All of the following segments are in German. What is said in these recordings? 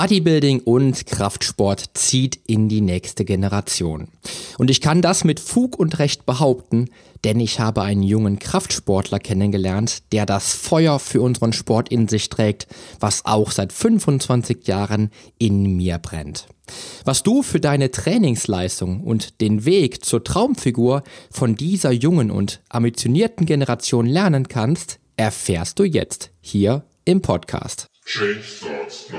Bodybuilding und Kraftsport zieht in die nächste Generation. Und ich kann das mit Fug und Recht behaupten, denn ich habe einen jungen Kraftsportler kennengelernt, der das Feuer für unseren Sport in sich trägt, was auch seit 25 Jahren in mir brennt. Was du für deine Trainingsleistung und den Weg zur Traumfigur von dieser jungen und ambitionierten Generation lernen kannst, erfährst du jetzt hier im Podcast. Change starts now.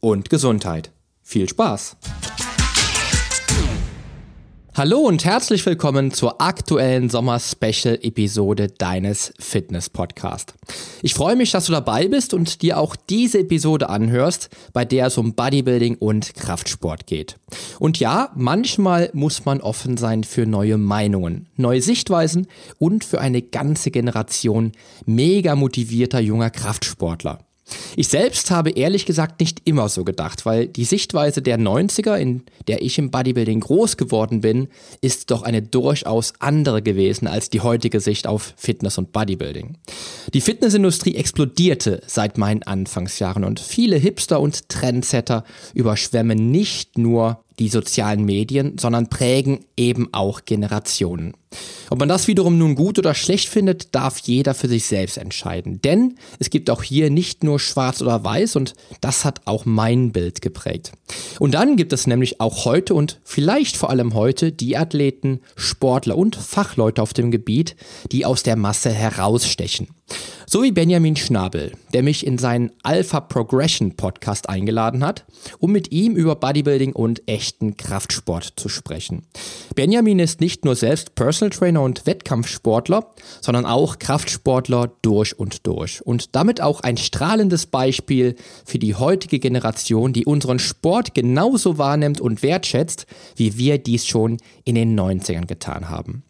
und Gesundheit. Viel Spaß! Hallo und herzlich willkommen zur aktuellen Sommer-Special-Episode deines Fitness-Podcasts. Ich freue mich, dass du dabei bist und dir auch diese Episode anhörst, bei der es um Bodybuilding und Kraftsport geht. Und ja, manchmal muss man offen sein für neue Meinungen, neue Sichtweisen und für eine ganze Generation mega motivierter junger Kraftsportler. Ich selbst habe ehrlich gesagt nicht immer so gedacht, weil die Sichtweise der 90er, in der ich im Bodybuilding groß geworden bin, ist doch eine durchaus andere gewesen als die heutige Sicht auf Fitness und Bodybuilding. Die Fitnessindustrie explodierte seit meinen Anfangsjahren und viele Hipster und Trendsetter überschwemmen nicht nur die sozialen Medien, sondern prägen eben auch Generationen. Ob man das wiederum nun gut oder schlecht findet, darf jeder für sich selbst entscheiden. Denn es gibt auch hier nicht nur schwarz oder weiß und das hat auch mein Bild geprägt. Und dann gibt es nämlich auch heute und vielleicht vor allem heute die Athleten, Sportler und Fachleute auf dem Gebiet, die aus der Masse herausstechen. So wie Benjamin Schnabel, der mich in seinen Alpha Progression Podcast eingeladen hat, um mit ihm über Bodybuilding und echten Kraftsport zu sprechen. Benjamin ist nicht nur selbst Personal Trainer und Wettkampfsportler, sondern auch Kraftsportler durch und durch. Und damit auch ein strahlendes Beispiel für die heutige Generation, die unseren Sport genauso wahrnimmt und wertschätzt, wie wir dies schon in den 90ern getan haben.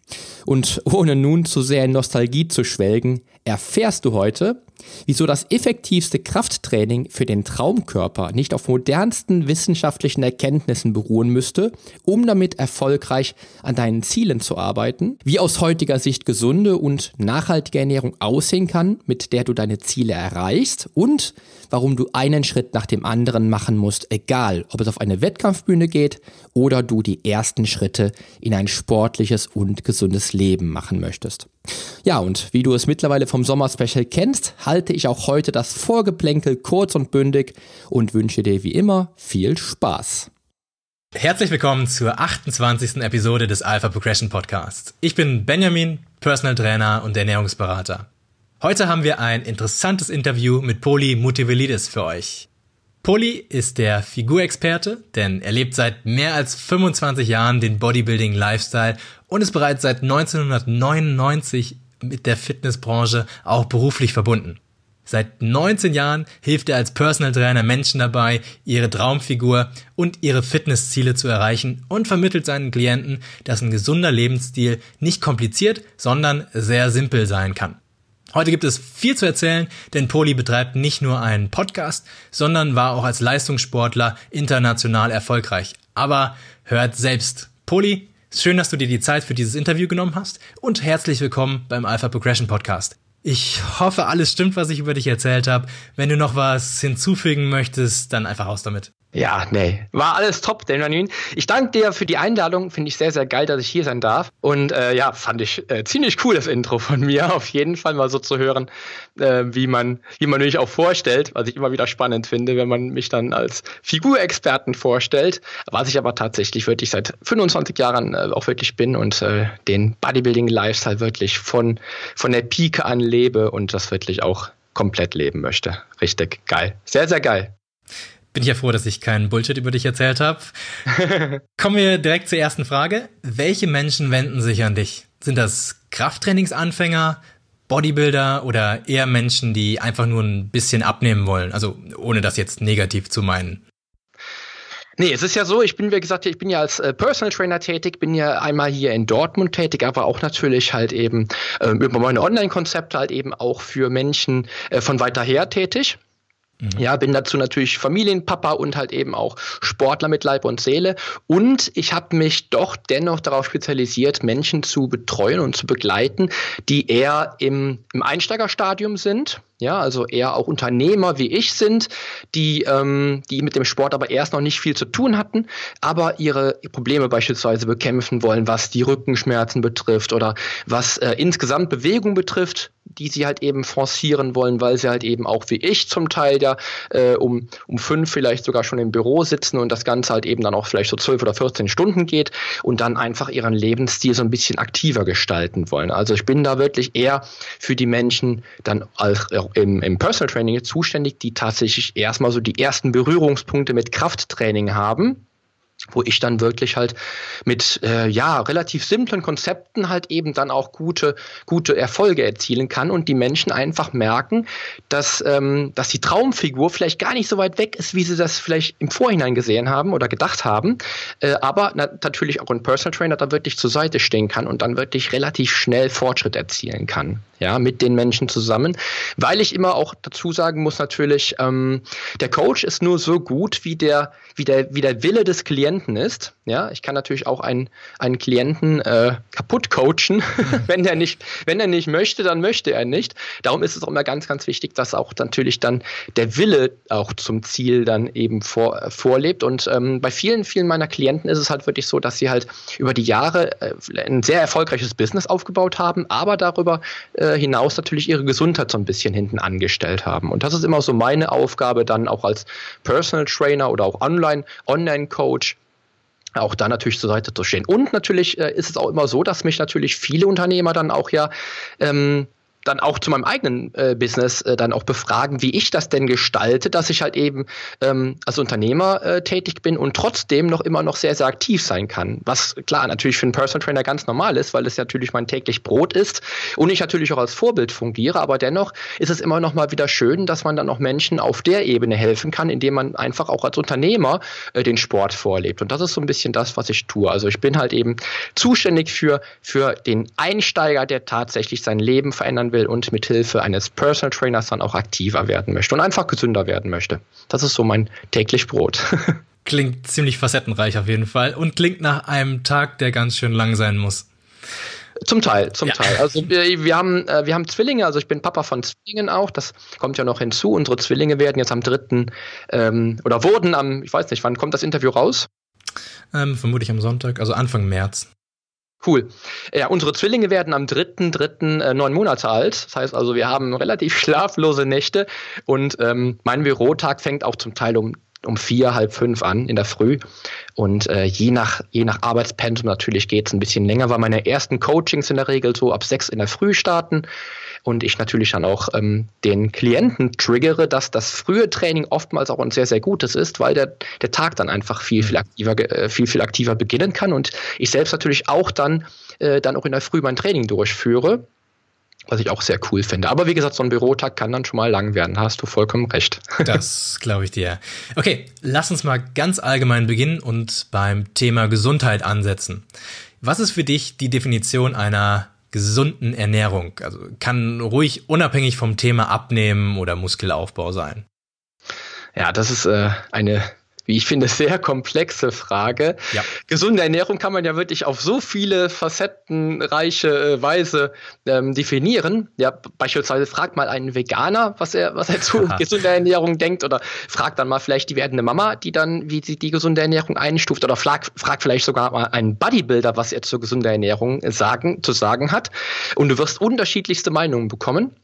Und ohne nun zu sehr in Nostalgie zu schwelgen, erfährst du heute, wieso das effektivste Krafttraining für den Traumkörper nicht auf modernsten wissenschaftlichen Erkenntnissen beruhen müsste, um damit erfolgreich an deinen Zielen zu arbeiten, wie aus heutiger Sicht gesunde und nachhaltige Ernährung aussehen kann, mit der du deine Ziele erreichst und warum du einen Schritt nach dem anderen machen musst, egal ob es auf eine Wettkampfbühne geht oder du die ersten Schritte in ein sportliches und gesundes Leben machen möchtest. Ja, und wie du es mittlerweile vom Sommer-Special kennst, halte ich auch heute das Vorgeplänkel kurz und bündig und wünsche dir wie immer viel Spaß. Herzlich willkommen zur 28. Episode des Alpha Progression Podcasts. Ich bin Benjamin, Personal Trainer und Ernährungsberater. Heute haben wir ein interessantes Interview mit Poli Mutivelidis für euch. Poli ist der Figurexperte, denn er lebt seit mehr als 25 Jahren den Bodybuilding Lifestyle und ist bereits seit 1999 mit der Fitnessbranche auch beruflich verbunden. Seit 19 Jahren hilft er als Personal Trainer Menschen dabei, ihre Traumfigur und ihre Fitnessziele zu erreichen und vermittelt seinen Klienten, dass ein gesunder Lebensstil nicht kompliziert, sondern sehr simpel sein kann. Heute gibt es viel zu erzählen, denn Poli betreibt nicht nur einen Podcast, sondern war auch als Leistungssportler international erfolgreich. Aber hört selbst. Poli, schön, dass du dir die Zeit für dieses Interview genommen hast und herzlich willkommen beim Alpha Progression Podcast. Ich hoffe, alles stimmt, was ich über dich erzählt habe. Wenn du noch was hinzufügen möchtest, dann einfach raus damit. Ja, nee, war alles top, Benjamin. Ich danke dir für die Einladung. Finde ich sehr, sehr geil, dass ich hier sein darf. Und äh, ja, fand ich äh, ziemlich cool, das Intro von mir. Auf jeden Fall mal so zu hören, äh, wie man, wie man mich auch vorstellt, was ich immer wieder spannend finde, wenn man mich dann als Figurexperten vorstellt. Was ich aber tatsächlich wirklich seit 25 Jahren äh, auch wirklich bin und äh, den Bodybuilding-Lifestyle wirklich von, von der Pike an lebe und das wirklich auch komplett leben möchte. Richtig geil. Sehr, sehr geil bin ich ja froh, dass ich keinen Bullshit über dich erzählt habe. Kommen wir direkt zur ersten Frage. Welche Menschen wenden sich an dich? Sind das Krafttrainingsanfänger, Bodybuilder oder eher Menschen, die einfach nur ein bisschen abnehmen wollen? Also ohne das jetzt negativ zu meinen. Nee, es ist ja so, ich bin, wie gesagt, ich bin ja als äh, Personal Trainer tätig, bin ja einmal hier in Dortmund tätig, aber auch natürlich halt eben ähm, über meine Online-Konzepte halt eben auch für Menschen äh, von weiter her tätig. Mhm. Ja, bin dazu natürlich Familienpapa und halt eben auch Sportler mit Leib und Seele. Und ich habe mich doch dennoch darauf spezialisiert, Menschen zu betreuen und zu begleiten, die eher im, im Einsteigerstadium sind ja, also eher auch Unternehmer wie ich sind, die, ähm, die mit dem Sport aber erst noch nicht viel zu tun hatten, aber ihre Probleme beispielsweise bekämpfen wollen, was die Rückenschmerzen betrifft oder was äh, insgesamt Bewegung betrifft, die sie halt eben forcieren wollen, weil sie halt eben auch wie ich zum Teil ja äh, um, um fünf vielleicht sogar schon im Büro sitzen und das Ganze halt eben dann auch vielleicht so zwölf oder 14 Stunden geht und dann einfach ihren Lebensstil so ein bisschen aktiver gestalten wollen. Also ich bin da wirklich eher für die Menschen dann als im, im Personal Training zuständig, die tatsächlich erstmal so die ersten Berührungspunkte mit Krafttraining haben wo ich dann wirklich halt mit äh, ja relativ simplen Konzepten halt eben dann auch gute gute Erfolge erzielen kann und die Menschen einfach merken, dass ähm, dass die Traumfigur vielleicht gar nicht so weit weg ist, wie sie das vielleicht im Vorhinein gesehen haben oder gedacht haben, äh, aber na natürlich auch ein Personal Trainer da wirklich zur Seite stehen kann und dann wirklich relativ schnell Fortschritt erzielen kann, ja mit den Menschen zusammen, weil ich immer auch dazu sagen muss natürlich, ähm, der Coach ist nur so gut wie der wie der wie der Wille des Klienten ist. Ja, ich kann natürlich auch einen, einen Klienten äh, kaputt coachen. wenn er nicht, wenn er nicht möchte, dann möchte er nicht. Darum ist es auch immer ganz, ganz wichtig, dass auch natürlich dann der Wille auch zum Ziel dann eben vor, äh, vorlebt. Und ähm, bei vielen, vielen meiner Klienten ist es halt wirklich so, dass sie halt über die Jahre äh, ein sehr erfolgreiches Business aufgebaut haben, aber darüber äh, hinaus natürlich ihre Gesundheit so ein bisschen hinten angestellt haben. Und das ist immer so meine Aufgabe dann auch als Personal Trainer oder auch Online, Online-Coach, auch da natürlich zur Seite zu stehen. Und natürlich äh, ist es auch immer so, dass mich natürlich viele Unternehmer dann auch ja ähm, dann auch zu meinem eigenen äh, Business äh, dann auch befragen, wie ich das denn gestalte, dass ich halt eben ähm, als Unternehmer äh, tätig bin und trotzdem noch immer noch sehr, sehr aktiv sein kann. Was klar natürlich für einen Personal Trainer ganz normal ist, weil es natürlich mein täglich Brot ist und ich natürlich auch als Vorbild fungiere, aber dennoch ist es immer noch mal wieder schön, dass man dann auch Menschen auf der Ebene helfen kann, indem man einfach auch als Unternehmer äh, den Sport vorlebt. Und das ist so ein bisschen das, was ich tue. Also ich bin halt eben zuständig für, für den Einsteiger, der tatsächlich sein Leben verändern will will und mithilfe eines Personal Trainers dann auch aktiver werden möchte und einfach gesünder werden möchte. Das ist so mein täglich Brot. Klingt ziemlich facettenreich auf jeden Fall und klingt nach einem Tag, der ganz schön lang sein muss. Zum Teil, zum ja. Teil. Also wir, wir, haben, äh, wir haben Zwillinge, also ich bin Papa von Zwillingen auch, das kommt ja noch hinzu. Unsere Zwillinge werden jetzt am dritten ähm, oder wurden am, ich weiß nicht, wann kommt das Interview raus? Ähm, vermutlich am Sonntag, also Anfang März. Cool. Ja, unsere Zwillinge werden am 3.3. Äh, neun Monate alt. Das heißt also, wir haben relativ schlaflose Nächte und ähm, mein Bürotag fängt auch zum Teil um um vier, halb fünf an in der Früh. Und äh, je, nach, je nach Arbeitspensum natürlich geht es ein bisschen länger, weil meine ersten Coachings in der Regel so ab sechs in der Früh starten und ich natürlich dann auch ähm, den Klienten triggere, dass das frühe Training oftmals auch ein sehr, sehr gutes ist, weil der, der Tag dann einfach viel, viel aktiver, äh, viel, viel aktiver beginnen kann und ich selbst natürlich auch dann, äh, dann auch in der Früh mein Training durchführe was ich auch sehr cool finde. Aber wie gesagt, so ein Bürotag kann dann schon mal lang werden. Da hast du vollkommen recht. das glaube ich dir. Okay, lass uns mal ganz allgemein beginnen und beim Thema Gesundheit ansetzen. Was ist für dich die Definition einer gesunden Ernährung? Also kann ruhig unabhängig vom Thema Abnehmen oder Muskelaufbau sein. Ja, das ist äh, eine wie ich finde, sehr komplexe Frage. Ja. Gesunde Ernährung kann man ja wirklich auf so viele facettenreiche äh, Weise ähm, definieren. Ja, beispielsweise fragt mal einen Veganer, was er, was er zu gesunder Ernährung denkt, oder fragt dann mal vielleicht die werdende Mama, die dann, wie sie die gesunde Ernährung einstuft, oder fragt, fragt vielleicht sogar mal einen Bodybuilder, was er zur gesunder Ernährung sagen, zu sagen hat. Und du wirst unterschiedlichste Meinungen bekommen.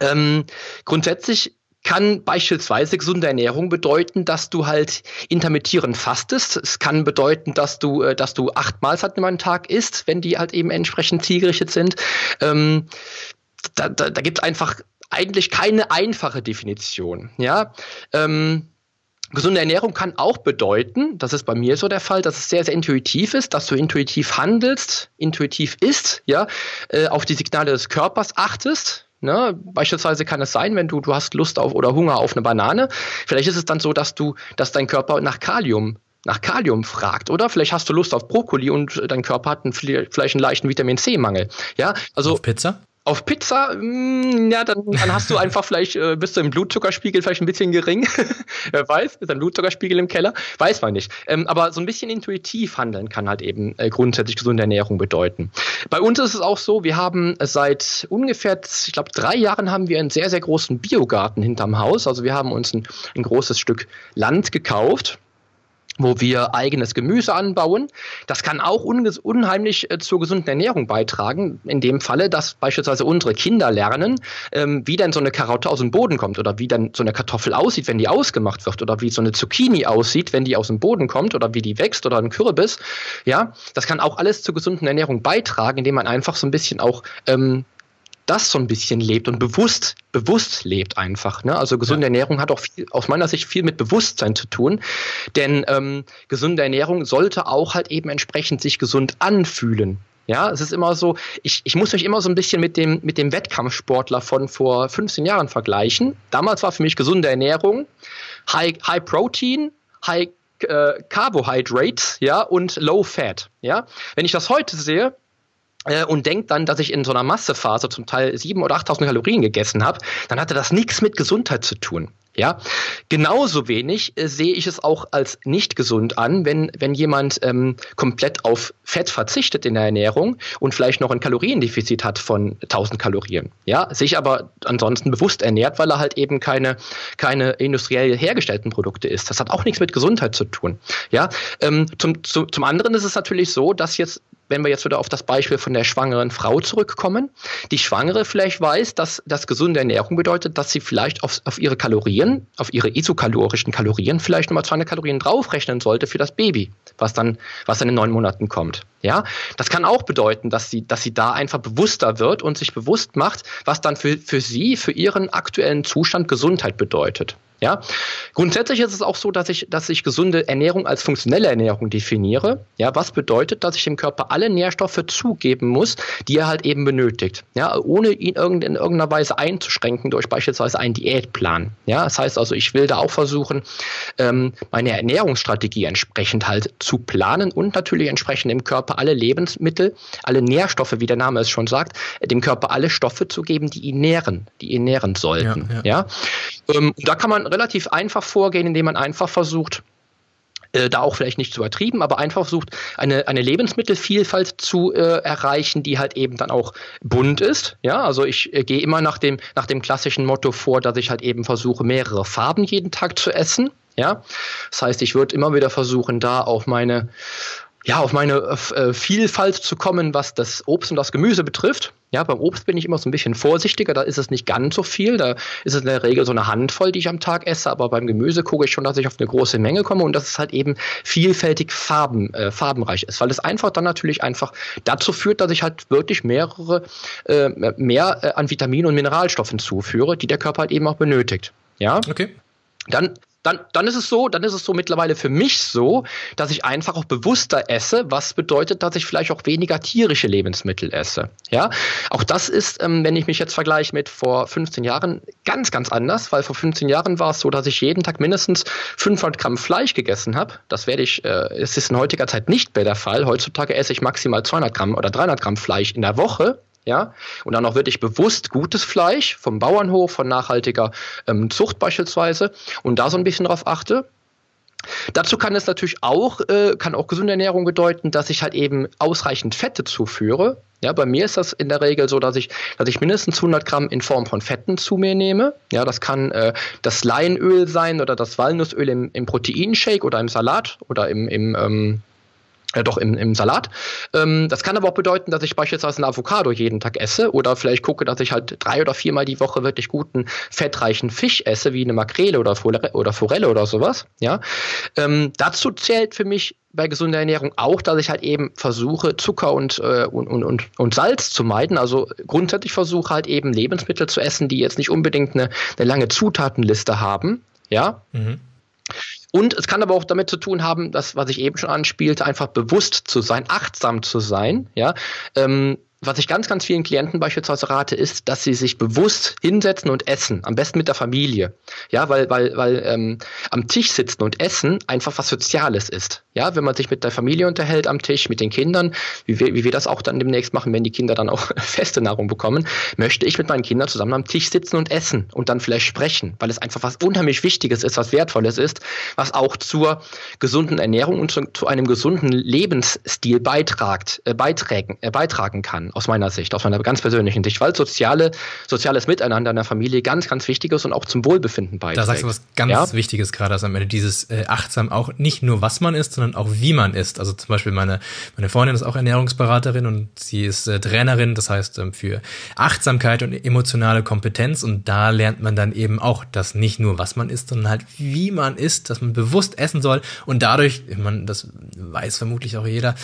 Ähm, grundsätzlich kann beispielsweise gesunde Ernährung bedeuten, dass du halt intermittierend fastest. Es kann bedeuten, dass du, äh, dass du acht Mahlzeiten am Tag isst, wenn die halt eben entsprechend zielgerichtet sind. Ähm, da da, da gibt es einfach eigentlich keine einfache Definition. Ja. Ähm, Gesunde Ernährung kann auch bedeuten, das ist bei mir so der Fall, dass es sehr, sehr intuitiv ist, dass du intuitiv handelst, intuitiv isst, ja, äh, auf die Signale des Körpers achtest, Ne? Beispielsweise kann es sein, wenn du, du hast Lust auf oder Hunger auf eine Banane, vielleicht ist es dann so, dass du, dass dein Körper nach Kalium nach Kalium fragt, oder? Vielleicht hast du Lust auf Brokkoli und dein Körper hat einen, vielleicht einen leichten Vitamin C-Mangel. Ja, also. Auf Pizza? Auf Pizza, mh, mm, ja, dann, dann hast du einfach vielleicht, äh, bist du im Blutzuckerspiegel vielleicht ein bisschen gering. Wer weiß, ist ein Blutzuckerspiegel im Keller? Weiß man nicht. Ähm, aber so ein bisschen intuitiv handeln kann halt eben äh, grundsätzlich gesunde Ernährung bedeuten. Bei uns ist es auch so, wir haben seit ungefähr, ich glaube, drei Jahren haben wir einen sehr, sehr großen Biogarten hinterm Haus. Also wir haben uns ein, ein großes Stück Land gekauft wo wir eigenes Gemüse anbauen. Das kann auch unheimlich äh, zur gesunden Ernährung beitragen. In dem Falle, dass beispielsweise unsere Kinder lernen, ähm, wie denn so eine Karotte aus dem Boden kommt oder wie dann so eine Kartoffel aussieht, wenn die ausgemacht wird oder wie so eine Zucchini aussieht, wenn die aus dem Boden kommt oder wie die wächst oder ein Kürbis. Ja, das kann auch alles zur gesunden Ernährung beitragen, indem man einfach so ein bisschen auch ähm, das so ein bisschen lebt und bewusst, bewusst lebt einfach. Ne? Also gesunde ja. Ernährung hat auch viel, aus meiner Sicht viel mit Bewusstsein zu tun. Denn ähm, gesunde Ernährung sollte auch halt eben entsprechend sich gesund anfühlen. Ja, es ist immer so, ich, ich muss mich immer so ein bisschen mit dem, mit dem Wettkampfsportler von vor 15 Jahren vergleichen. Damals war für mich gesunde Ernährung High, High Protein, High äh, Carbohydrates, ja, und Low Fat. Ja, wenn ich das heute sehe, und denkt dann, dass ich in so einer Massephase zum Teil 7.000 oder 8.000 Kalorien gegessen habe, dann hatte das nichts mit Gesundheit zu tun. Ja, genauso wenig äh, sehe ich es auch als nicht gesund an, wenn, wenn jemand ähm, komplett auf Fett verzichtet in der Ernährung und vielleicht noch ein Kaloriendefizit hat von 1000 Kalorien. Ja, sich aber ansonsten bewusst ernährt, weil er halt eben keine, keine industriell hergestellten Produkte isst. Das hat auch nichts mit Gesundheit zu tun. Ja, ähm, zum, zu, zum anderen ist es natürlich so, dass jetzt wenn wir jetzt wieder auf das Beispiel von der schwangeren Frau zurückkommen, die Schwangere vielleicht weiß, dass das gesunde Ernährung bedeutet, dass sie vielleicht auf, auf ihre Kalorien, auf ihre isokalorischen Kalorien vielleicht nochmal 200 Kalorien draufrechnen sollte für das Baby, was dann, was dann in neun Monaten kommt. Ja, das kann auch bedeuten, dass sie, dass sie da einfach bewusster wird und sich bewusst macht, was dann für, für sie, für ihren aktuellen Zustand Gesundheit bedeutet. Ja, grundsätzlich ist es auch so, dass ich, dass ich gesunde Ernährung als funktionelle Ernährung definiere. Ja, was bedeutet, dass ich dem Körper alle Nährstoffe zugeben muss, die er halt eben benötigt. Ja, ohne ihn irgend, in irgendeiner Weise einzuschränken durch beispielsweise einen Diätplan. Ja, das heißt also, ich will da auch versuchen, ähm, meine Ernährungsstrategie entsprechend halt zu planen und natürlich entsprechend dem Körper alle Lebensmittel, alle Nährstoffe, wie der Name es schon sagt, dem Körper alle Stoffe zu geben, die ihn nähren, die ihn nähren sollten. Ja, ja. ja? Ähm, da kann man relativ einfach vorgehen, indem man einfach versucht, äh, da auch vielleicht nicht zu übertrieben, aber einfach versucht, eine, eine Lebensmittelvielfalt zu äh, erreichen, die halt eben dann auch bunt ist. Ja, also ich äh, gehe immer nach dem, nach dem klassischen Motto vor, dass ich halt eben versuche, mehrere Farben jeden Tag zu essen. Ja, das heißt, ich würde immer wieder versuchen, da auch meine ja, auf meine äh, Vielfalt zu kommen, was das Obst und das Gemüse betrifft. Ja, beim Obst bin ich immer so ein bisschen vorsichtiger, da ist es nicht ganz so viel, da ist es in der Regel so eine Handvoll, die ich am Tag esse, aber beim Gemüse gucke ich schon, dass ich auf eine große Menge komme und dass es halt eben vielfältig Farben, äh, farbenreich ist, weil es einfach dann natürlich einfach dazu führt, dass ich halt wirklich mehrere, äh, mehr äh, an Vitaminen und Mineralstoffen zuführe, die der Körper halt eben auch benötigt. Ja. Okay. Dann dann, dann ist es so, dann ist es so mittlerweile für mich so, dass ich einfach auch bewusster esse, was bedeutet, dass ich vielleicht auch weniger tierische Lebensmittel esse. Ja, auch das ist, ähm, wenn ich mich jetzt vergleiche mit vor 15 Jahren, ganz, ganz anders, weil vor 15 Jahren war es so, dass ich jeden Tag mindestens 500 Gramm Fleisch gegessen habe. Das werde ich, äh, ist in heutiger Zeit nicht mehr der Fall. Heutzutage esse ich maximal 200 Gramm oder 300 Gramm Fleisch in der Woche ja, und dann auch wirklich bewusst gutes Fleisch vom Bauernhof, von nachhaltiger ähm, Zucht beispielsweise und da so ein bisschen drauf achte. Dazu kann es natürlich auch, äh, kann auch gesunde Ernährung bedeuten, dass ich halt eben ausreichend Fette zuführe. Ja, bei mir ist das in der Regel so, dass ich, dass ich mindestens 100 Gramm in Form von Fetten zu mir nehme. Ja, das kann äh, das Leinöl sein oder das Walnussöl im, im Proteinshake oder im Salat oder im, im ähm, äh, doch im, im Salat. Ähm, das kann aber auch bedeuten, dass ich beispielsweise ein Avocado jeden Tag esse oder vielleicht gucke, dass ich halt drei oder viermal die Woche wirklich guten, fettreichen Fisch esse, wie eine Makrele oder, Forelle oder Forelle oder sowas. Ja? Ähm, dazu zählt für mich bei gesunder Ernährung auch, dass ich halt eben versuche, Zucker und, äh, und, und, und Salz zu meiden. Also grundsätzlich versuche halt eben Lebensmittel zu essen, die jetzt nicht unbedingt eine, eine lange Zutatenliste haben. Ja. Mhm. Und es kann aber auch damit zu tun haben, dass, was ich eben schon anspielte, einfach bewusst zu sein, achtsam zu sein, ja. Ähm, was ich ganz, ganz vielen Klienten beispielsweise rate, ist, dass sie sich bewusst hinsetzen und essen. Am besten mit der Familie. Ja, weil, weil, weil ähm, am Tisch sitzen und essen einfach was Soziales ist. Ja, wenn man sich mit der Familie unterhält am Tisch, mit den Kindern, wie wir, wie wir das auch dann demnächst machen, wenn die Kinder dann auch feste Nahrung bekommen, möchte ich mit meinen Kindern zusammen am Tisch sitzen und essen und dann vielleicht sprechen, weil es einfach was unheimlich Wichtiges ist, was Wertvolles ist, was auch zur gesunden Ernährung und zu, zu einem gesunden Lebensstil beitragt, äh, beitragen, äh, beitragen kann, aus meiner Sicht, aus meiner ganz persönlichen Sicht, weil soziale, soziales Miteinander in der Familie ganz, ganz wichtig ist und auch zum Wohlbefinden beiträgt. Da sagst du was ganz ja? Wichtiges gerade, also am Ende dieses äh, achtsam auch nicht nur was man isst, sondern auch wie man isst. Also zum Beispiel meine, meine Freundin ist auch Ernährungsberaterin und sie ist äh, Trainerin, das heißt ähm, für Achtsamkeit und emotionale Kompetenz und da lernt man dann eben auch, dass nicht nur was man isst, sondern halt wie man isst, dass man bewusst essen soll und dadurch, man, das weiß vermutlich auch jeder,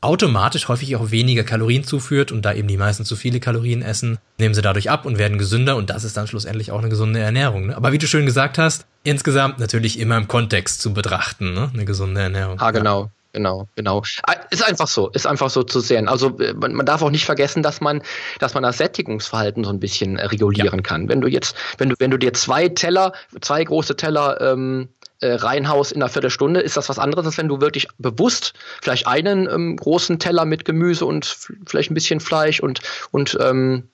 automatisch häufig auch weniger Kalorien zuführt und da eben die meisten zu viele Kalorien essen, nehmen sie dadurch ab und werden gesünder und das ist dann schlussendlich auch eine gesunde Ernährung. Ne? Aber wie du schön gesagt hast, insgesamt natürlich immer im Kontext zu betrachten, ne? eine gesunde Ernährung. Ah, genau. Ja. Genau, genau. Ah, ist einfach so, ist einfach so zu sehen. Also äh, man, man, darf auch nicht vergessen, dass man, dass man das Sättigungsverhalten so ein bisschen regulieren ja. kann. Wenn du jetzt, wenn du, wenn du dir zwei Teller, zwei große Teller ähm, äh, reinhaust in einer Viertelstunde, ist das was anderes, als wenn du wirklich bewusst vielleicht einen ähm, großen Teller mit Gemüse und vielleicht ein bisschen Fleisch und, und ähm,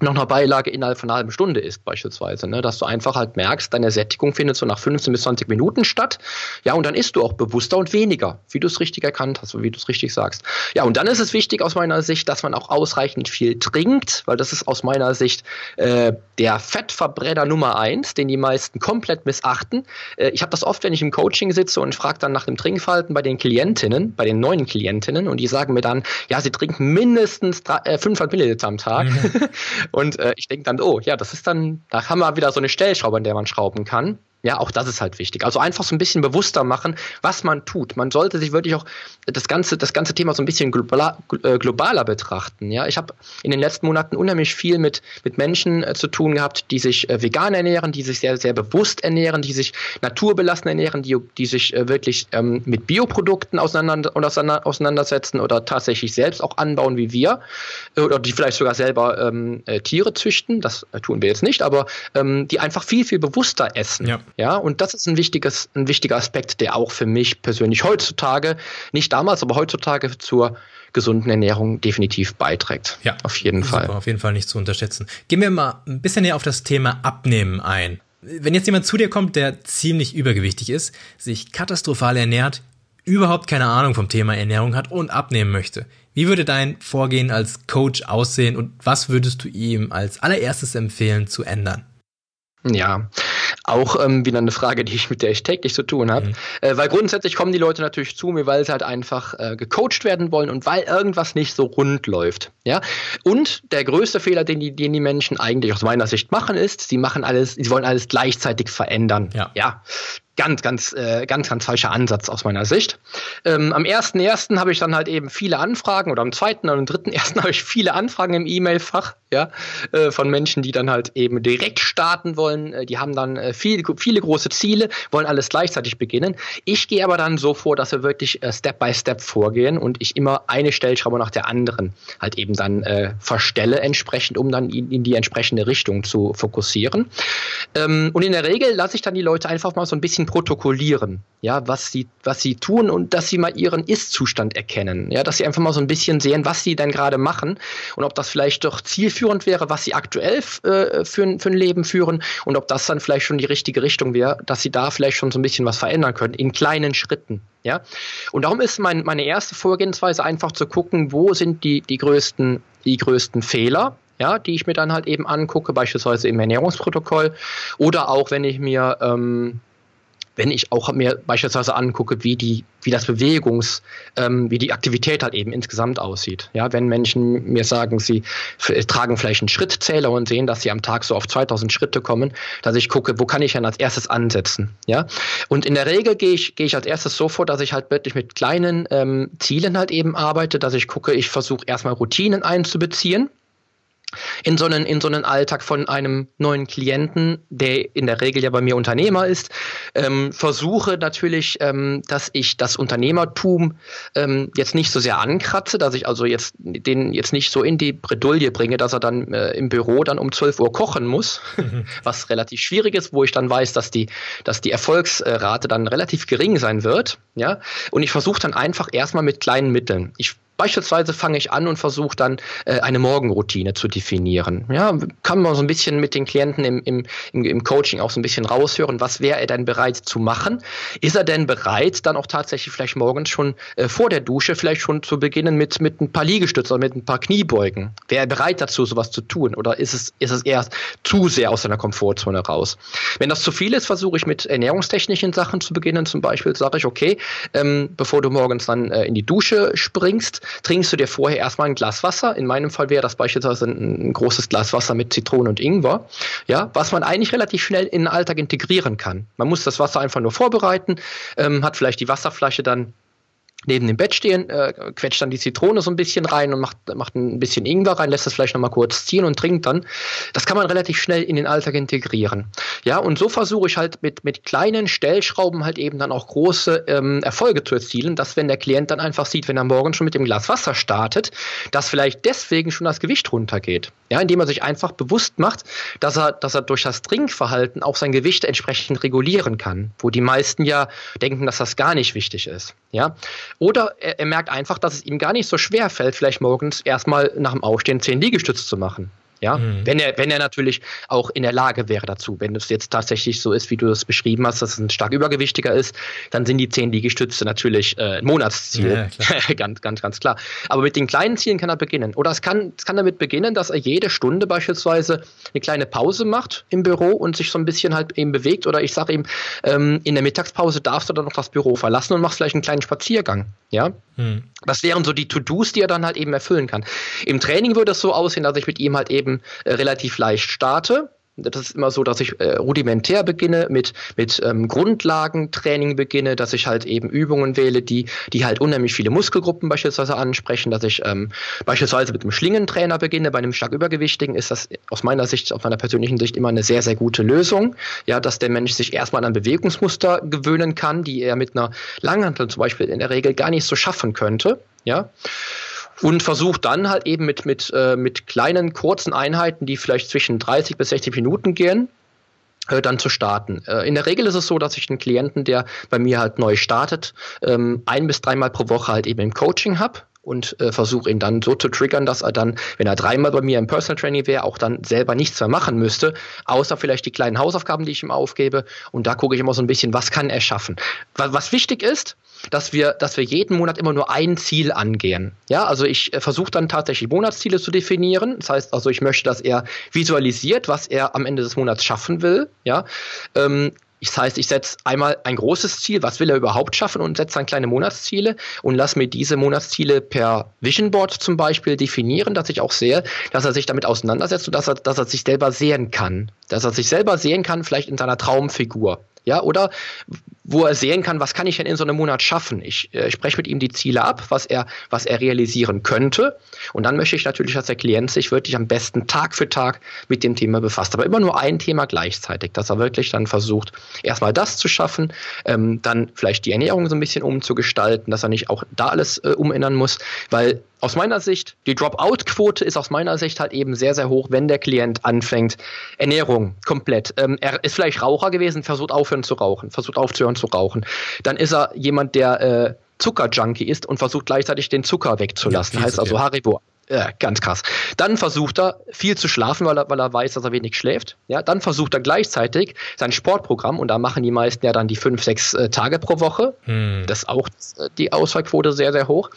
noch eine Beilage innerhalb von einer halben Stunde ist, beispielsweise. Ne? Dass du einfach halt merkst, deine Sättigung findet so nach 15 bis 20 Minuten statt. Ja, und dann isst du auch bewusster und weniger, wie du es richtig erkannt hast, wie du es richtig sagst. Ja, und dann ist es wichtig aus meiner Sicht, dass man auch ausreichend viel trinkt, weil das ist aus meiner Sicht äh, der Fettverbrenner Nummer eins, den die meisten komplett missachten. Äh, ich habe das oft, wenn ich im Coaching sitze und frage dann nach dem Trinkverhalten bei den Klientinnen, bei den neuen Klientinnen, und die sagen mir dann, ja, sie trinken mindestens 3, äh, 500 Milliliter am Tag. Mhm. Und äh, ich denke dann, oh, ja, das ist dann, da haben wir wieder so eine Stellschraube, an der man schrauben kann. Ja, auch das ist halt wichtig. Also einfach so ein bisschen bewusster machen, was man tut. Man sollte sich wirklich auch das ganze, das ganze Thema so ein bisschen globaler, äh, globaler betrachten. Ja, ich habe in den letzten Monaten unheimlich viel mit, mit Menschen äh, zu tun gehabt, die sich äh, vegan ernähren, die sich sehr, sehr bewusst ernähren, die sich naturbelassen ernähren, die, die sich äh, wirklich ähm, mit Bioprodukten auseinander, auseinandersetzen oder tatsächlich selbst auch anbauen wie wir. Äh, oder die vielleicht sogar selber ähm, äh, Tiere züchten. Das tun wir jetzt nicht, aber ähm, die einfach viel, viel bewusster essen. Ja. Ja, und das ist ein wichtiges, ein wichtiger Aspekt, der auch für mich persönlich heutzutage, nicht damals, aber heutzutage zur gesunden Ernährung definitiv beiträgt. Ja, auf jeden super, Fall. Auf jeden Fall nicht zu unterschätzen. Gehen wir mal ein bisschen näher auf das Thema Abnehmen ein. Wenn jetzt jemand zu dir kommt, der ziemlich übergewichtig ist, sich katastrophal ernährt, überhaupt keine Ahnung vom Thema Ernährung hat und abnehmen möchte. Wie würde dein Vorgehen als Coach aussehen und was würdest du ihm als allererstes empfehlen zu ändern? Ja, auch ähm, wieder eine Frage, die ich mit der ich täglich zu tun habe. Mhm. Äh, weil grundsätzlich kommen die Leute natürlich zu mir, weil sie halt einfach äh, gecoacht werden wollen und weil irgendwas nicht so rund läuft. Ja? Und der größte Fehler, den die, den die Menschen eigentlich aus meiner Sicht machen, ist, sie machen alles, sie wollen alles gleichzeitig verändern. Ja. ja ganz, ganz, äh, ganz, ganz falscher Ansatz aus meiner Sicht. Ähm, am 1.1. habe ich dann halt eben viele Anfragen oder am 2. und am 3.1. habe ich viele Anfragen im E-Mail-Fach, ja, äh, von Menschen, die dann halt eben direkt starten wollen. Äh, die haben dann äh, viel, viele große Ziele, wollen alles gleichzeitig beginnen. Ich gehe aber dann so vor, dass wir wirklich äh, Step by Step vorgehen und ich immer eine Stellschraube nach der anderen halt eben dann äh, verstelle entsprechend, um dann in, in die entsprechende Richtung zu fokussieren. Ähm, und in der Regel lasse ich dann die Leute einfach mal so ein bisschen protokollieren, ja, was sie, was sie tun und dass sie mal ihren Ist-Zustand erkennen, ja, dass sie einfach mal so ein bisschen sehen, was sie denn gerade machen und ob das vielleicht doch zielführend wäre, was sie aktuell äh, für, für ein Leben führen und ob das dann vielleicht schon die richtige Richtung wäre, dass sie da vielleicht schon so ein bisschen was verändern können, in kleinen Schritten, ja. Und darum ist mein, meine erste Vorgehensweise einfach zu gucken, wo sind die, die größten, die größten Fehler, ja, die ich mir dann halt eben angucke, beispielsweise im Ernährungsprotokoll oder auch wenn ich mir ähm, wenn ich auch mir beispielsweise angucke, wie die, wie das Bewegungs, ähm, wie die Aktivität halt eben insgesamt aussieht. Ja, wenn Menschen mir sagen, sie tragen vielleicht einen Schrittzähler und sehen, dass sie am Tag so auf 2000 Schritte kommen, dass ich gucke, wo kann ich denn als erstes ansetzen? Ja, und in der Regel gehe ich, gehe ich als erstes so vor, dass ich halt wirklich mit kleinen ähm, Zielen halt eben arbeite, dass ich gucke, ich versuche erstmal Routinen einzubeziehen in so einen, in so einen Alltag von einem neuen Klienten, der in der Regel ja bei mir Unternehmer ist, ähm, versuche natürlich, ähm, dass ich das Unternehmertum ähm, jetzt nicht so sehr ankratze, dass ich also jetzt den jetzt nicht so in die Bredouille bringe, dass er dann äh, im Büro dann um 12 Uhr kochen muss, mhm. was relativ schwierig ist, wo ich dann weiß, dass die, dass die Erfolgsrate dann relativ gering sein wird. Ja? Und ich versuche dann einfach erstmal mit kleinen Mitteln. Ich Beispielsweise fange ich an und versuche dann äh, eine Morgenroutine zu definieren. Ja, kann man so ein bisschen mit den Klienten im, im, im Coaching auch so ein bisschen raushören, was wäre er denn bereit zu machen? Ist er denn bereit, dann auch tatsächlich vielleicht morgens schon äh, vor der Dusche vielleicht schon zu beginnen mit, mit ein paar Liegestützen oder mit ein paar Kniebeugen? Wäre er bereit dazu, sowas zu tun? Oder ist es, ist es eher zu sehr aus seiner Komfortzone raus? Wenn das zu viel ist, versuche ich mit ernährungstechnischen Sachen zu beginnen. Zum Beispiel sage ich, okay, ähm, bevor du morgens dann äh, in die Dusche springst, trinkst du dir vorher erstmal ein Glas Wasser. In meinem Fall wäre das beispielsweise ein, ein großes Glas Wasser mit Zitrone und Ingwer, ja, was man eigentlich relativ schnell in den Alltag integrieren kann. Man muss das Wasser einfach nur vorbereiten, ähm, hat vielleicht die Wasserflasche dann neben dem Bett stehen, äh, quetscht dann die Zitrone so ein bisschen rein und macht, macht ein bisschen Ingwer rein, lässt das vielleicht nochmal kurz ziehen und trinkt dann. Das kann man relativ schnell in den Alltag integrieren. Ja, und so versuche ich halt mit, mit kleinen Stellschrauben halt eben dann auch große ähm, Erfolge zu erzielen, dass wenn der Klient dann einfach sieht, wenn er morgen schon mit dem Glas Wasser startet, dass vielleicht deswegen schon das Gewicht runtergeht. Ja, indem er sich einfach bewusst macht, dass er, dass er durch das Trinkverhalten auch sein Gewicht entsprechend regulieren kann, wo die meisten ja denken, dass das gar nicht wichtig ist. Ja, oder er, er merkt einfach, dass es ihm gar nicht so schwer fällt, vielleicht morgens erstmal nach dem Aufstehen zehn Liegestütze zu machen. Ja, mhm. wenn er, wenn er natürlich auch in der Lage wäre dazu. Wenn es jetzt tatsächlich so ist, wie du das beschrieben hast, dass es ein stark übergewichtiger ist, dann sind die zehn Liegestütze natürlich äh, ein Monatsziel. Ja, ganz, ganz, ganz klar. Aber mit den kleinen Zielen kann er beginnen. Oder es kann, es kann damit beginnen, dass er jede Stunde beispielsweise eine kleine Pause macht im Büro und sich so ein bisschen halt eben bewegt. Oder ich sage ihm, ähm, in der Mittagspause darfst du dann noch das Büro verlassen und machst vielleicht einen kleinen Spaziergang. Ja, mhm. das wären so die To-Dos, die er dann halt eben erfüllen kann. Im Training würde es so aussehen, dass ich mit ihm halt eben eben äh, relativ leicht starte. Das ist immer so, dass ich äh, rudimentär beginne, mit, mit ähm, Grundlagentraining beginne, dass ich halt eben Übungen wähle, die, die halt unheimlich viele Muskelgruppen beispielsweise ansprechen, dass ich ähm, beispielsweise mit einem Schlingentrainer beginne. Bei einem stark Übergewichtigen ist das aus meiner Sicht, aus meiner persönlichen Sicht immer eine sehr, sehr gute Lösung. Ja, dass der Mensch sich erstmal an Bewegungsmuster gewöhnen kann, die er mit einer Langhantel zum Beispiel in der Regel gar nicht so schaffen könnte. Ja und versucht dann halt eben mit, mit, äh, mit kleinen, kurzen Einheiten, die vielleicht zwischen 30 bis 60 Minuten gehen, äh, dann zu starten. Äh, in der Regel ist es so, dass ich einen Klienten, der bei mir halt neu startet, ähm, ein bis dreimal pro Woche halt eben im Coaching habe und äh, versuche ihn dann so zu triggern, dass er dann, wenn er dreimal bei mir im Personal Training wäre, auch dann selber nichts mehr machen müsste, außer vielleicht die kleinen Hausaufgaben, die ich ihm aufgebe. Und da gucke ich immer so ein bisschen, was kann er schaffen. Was, was wichtig ist, dass wir, dass wir jeden Monat immer nur ein Ziel angehen. Ja, also ich äh, versuche dann tatsächlich Monatsziele zu definieren. Das heißt also, ich möchte, dass er visualisiert, was er am Ende des Monats schaffen will. Ja, ähm, das heißt, ich setze einmal ein großes Ziel, was will er überhaupt schaffen und setze dann kleine Monatsziele und lass mir diese Monatsziele per Vision Board zum Beispiel definieren, dass ich auch sehe, dass er sich damit auseinandersetzt und dass er, dass er sich selber sehen kann. Dass er sich selber sehen kann, vielleicht in seiner Traumfigur. Ja, oder wo er sehen kann, was kann ich denn in so einem Monat schaffen. Ich äh, spreche mit ihm die Ziele ab, was er, was er realisieren könnte. Und dann möchte ich natürlich, dass der Klient sich wirklich am besten Tag für Tag mit dem Thema befasst. Aber immer nur ein Thema gleichzeitig, dass er wirklich dann versucht, erstmal das zu schaffen, ähm, dann vielleicht die Ernährung so ein bisschen umzugestalten, dass er nicht auch da alles äh, umändern muss, weil aus meiner Sicht, die Dropout-Quote ist aus meiner Sicht halt eben sehr, sehr hoch, wenn der Klient anfängt. Ernährung komplett. Ähm, er ist vielleicht Raucher gewesen, versucht aufhören zu rauchen, versucht aufzuhören zu rauchen. Dann ist er jemand, der äh, Zuckerjunkie ist und versucht gleichzeitig den Zucker wegzulassen. Ja, heißt also Haribo ja, ganz krass. Dann versucht er viel zu schlafen, weil er, weil er weiß, dass er wenig schläft. Ja, dann versucht er gleichzeitig sein Sportprogramm und da machen die meisten ja dann die fünf, sechs äh, Tage pro Woche. Hm. Das ist auch äh, die Ausfallquote sehr, sehr hoch.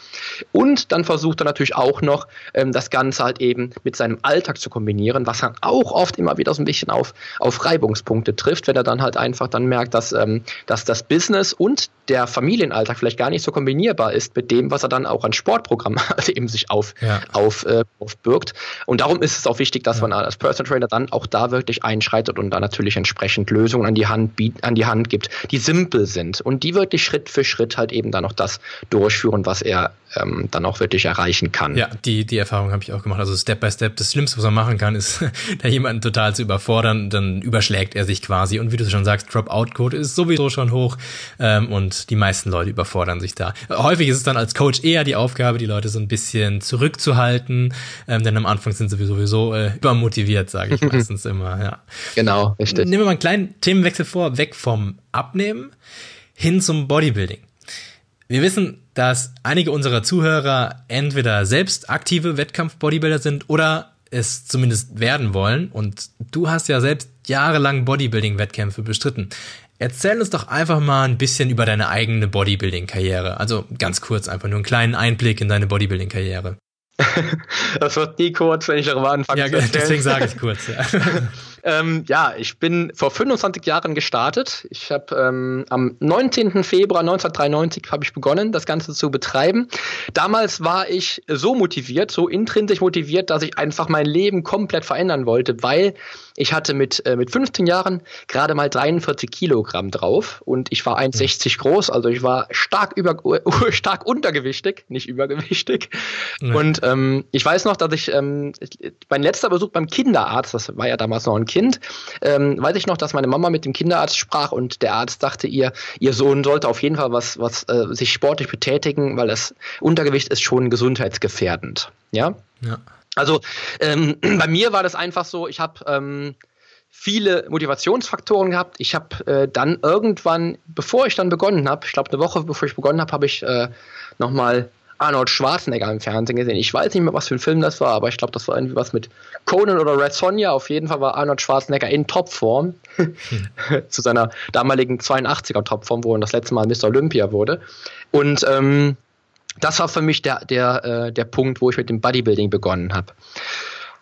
Und dann versucht er natürlich auch noch ähm, das Ganze halt eben mit seinem Alltag zu kombinieren, was dann auch oft immer wieder so ein bisschen auf, auf Reibungspunkte trifft, wenn er dann halt einfach dann merkt, dass, ähm, dass das Business und der Familienalltag vielleicht gar nicht so kombinierbar ist mit dem, was er dann auch an Sportprogramm halt eben sich auf, ja auf, äh, aufbirgt. Und darum ist es auch wichtig, dass man als Personal Trainer dann auch da wirklich einschreitet und da natürlich entsprechend Lösungen an die Hand, an die Hand gibt, die simpel sind und die wirklich Schritt für Schritt halt eben dann auch das durchführen, was er ähm, dann auch wirklich erreichen kann. Ja, die, die Erfahrung habe ich auch gemacht. Also Step by Step, das Schlimmste, was man machen kann, ist, da jemanden total zu überfordern, dann überschlägt er sich quasi. Und wie du schon sagst, Dropout-Code ist sowieso schon hoch ähm, und die meisten Leute überfordern sich da. Häufig ist es dann als Coach eher die Aufgabe, die Leute so ein bisschen zurückzuhalten, ähm, denn am Anfang sind sie sowieso äh, übermotiviert, sage ich meistens immer. Ja. Genau, richtig. Nehmen wir mal einen kleinen Themenwechsel vor, weg vom Abnehmen hin zum Bodybuilding. Wir wissen, dass einige unserer Zuhörer entweder selbst aktive Wettkampf-Bodybuilder sind oder es zumindest werden wollen. Und du hast ja selbst jahrelang Bodybuilding-Wettkämpfe bestritten. Erzähl uns doch einfach mal ein bisschen über deine eigene Bodybuilding-Karriere. Also ganz kurz, einfach nur einen kleinen Einblick in deine Bodybuilding-Karriere. das wird nie kurz, wenn ich darüber anfange. Ja, deswegen sage ich kurz. Ja. Ähm, ja, ich bin vor 25 Jahren gestartet. Ich habe ähm, am 19. Februar 1993 habe ich begonnen, das Ganze zu betreiben. Damals war ich so motiviert, so intrinsisch motiviert, dass ich einfach mein Leben komplett verändern wollte, weil ich hatte mit, äh, mit 15 Jahren gerade mal 43 Kilogramm drauf und ich war 1,60 groß, also ich war stark über, stark untergewichtig, nicht übergewichtig. Nee. Und ähm, ich weiß noch, dass ich ähm, mein letzter Besuch beim Kinderarzt, das war ja damals noch ein Kind, ähm, weiß ich noch, dass meine Mama mit dem Kinderarzt sprach und der Arzt dachte ihr, ihr Sohn sollte auf jeden Fall was, was äh, sich sportlich betätigen, weil das Untergewicht ist schon gesundheitsgefährdend. Ja. Ja. Also ähm, bei mir war das einfach so, ich habe ähm, viele Motivationsfaktoren gehabt. Ich habe äh, dann irgendwann, bevor ich dann begonnen habe, ich glaube eine Woche bevor ich begonnen habe, habe ich äh, nochmal Arnold Schwarzenegger im Fernsehen gesehen. Ich weiß nicht mehr, was für ein Film das war, aber ich glaube, das war irgendwie was mit Conan oder Red Sonja. Auf jeden Fall war Arnold Schwarzenegger in Topform hm. zu seiner damaligen 82er Topform, wo er das letzte Mal Mr. Olympia wurde. Und ähm, das war für mich der, der, äh, der Punkt, wo ich mit dem Bodybuilding begonnen habe.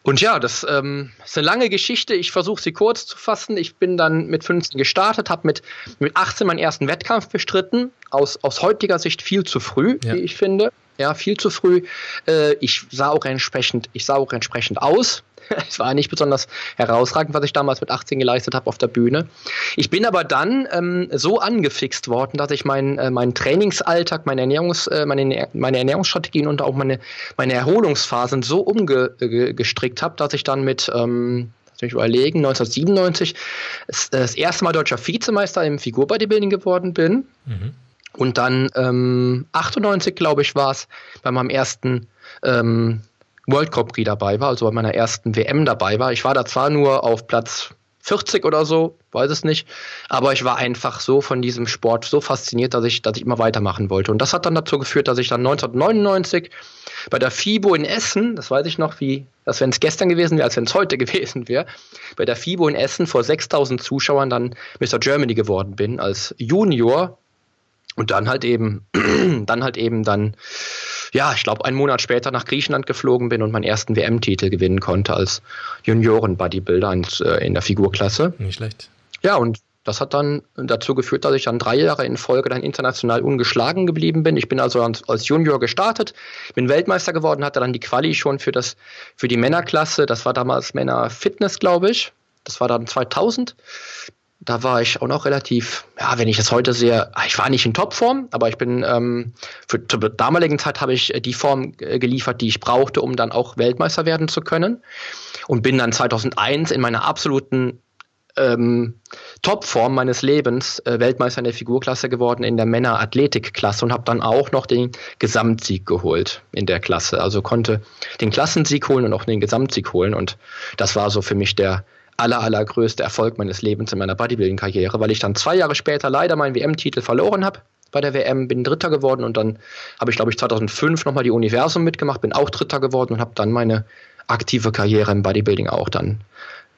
Und ja, das ähm, ist eine lange Geschichte. Ich versuche sie kurz zu fassen. Ich bin dann mit 15 gestartet, habe mit, mit 18 meinen ersten Wettkampf bestritten. Aus, aus heutiger Sicht viel zu früh, ja. wie ich finde. Ja, viel zu früh. Äh, ich sah auch entsprechend, ich sah auch entsprechend aus. es war nicht besonders herausragend, was ich damals mit 18 geleistet habe auf der Bühne. Ich bin aber dann ähm, so angefixt worden, dass ich meinen äh, mein Trainingsalltag, meine, Ernährungs, äh, meine, meine Ernährungsstrategien und auch meine, meine Erholungsphasen so umgestrickt habe, dass ich dann mit ähm, mich überlegen, 1997 das, das erste Mal deutscher Vizemeister im Figurbodybuilding geworden bin. Mhm. Und dann ähm, 98, glaube ich, war es bei meinem ersten ähm, World Cup Prix dabei war, also bei meiner ersten WM dabei war. Ich war da zwar nur auf Platz 40 oder so, weiß es nicht, aber ich war einfach so von diesem Sport so fasziniert, dass ich, dass ich immer weitermachen wollte. Und das hat dann dazu geführt, dass ich dann 1999 bei der FIBO in Essen, das weiß ich noch, wie, als wenn es gestern gewesen wäre, als wenn es heute gewesen wäre, bei der FIBO in Essen vor 6000 Zuschauern dann Mr. Germany geworden bin als Junior und dann halt eben, dann halt eben dann ja, ich glaube, einen Monat später nach Griechenland geflogen bin und meinen ersten WM-Titel gewinnen konnte als Junioren-Bodybuilder äh, in der Figurklasse. Nicht schlecht. Ja, und das hat dann dazu geführt, dass ich dann drei Jahre in Folge dann international ungeschlagen geblieben bin. Ich bin also als Junior gestartet, bin Weltmeister geworden, hatte dann die Quali schon für, das, für die Männerklasse. Das war damals Männer Fitness, glaube ich. Das war dann 2000 da war ich auch noch relativ, ja, wenn ich es heute sehe, ah, ich war nicht in Topform, aber ich bin ähm, für zur damaligen Zeit habe ich äh, die Form äh, geliefert, die ich brauchte, um dann auch Weltmeister werden zu können und bin dann 2001 in meiner absoluten ähm, Topform meines Lebens äh, Weltmeister in der Figurklasse geworden in der Männer-Athletik-Klasse und habe dann auch noch den Gesamtsieg geholt in der Klasse. Also konnte den Klassensieg holen und auch den Gesamtsieg holen und das war so für mich der aller, allergrößte Erfolg meines Lebens in meiner Bodybuilding-Karriere, weil ich dann zwei Jahre später leider meinen WM-Titel verloren habe bei der WM, bin Dritter geworden und dann habe ich, glaube ich, 2005 nochmal die Universum mitgemacht, bin auch Dritter geworden und habe dann meine aktive Karriere im Bodybuilding auch dann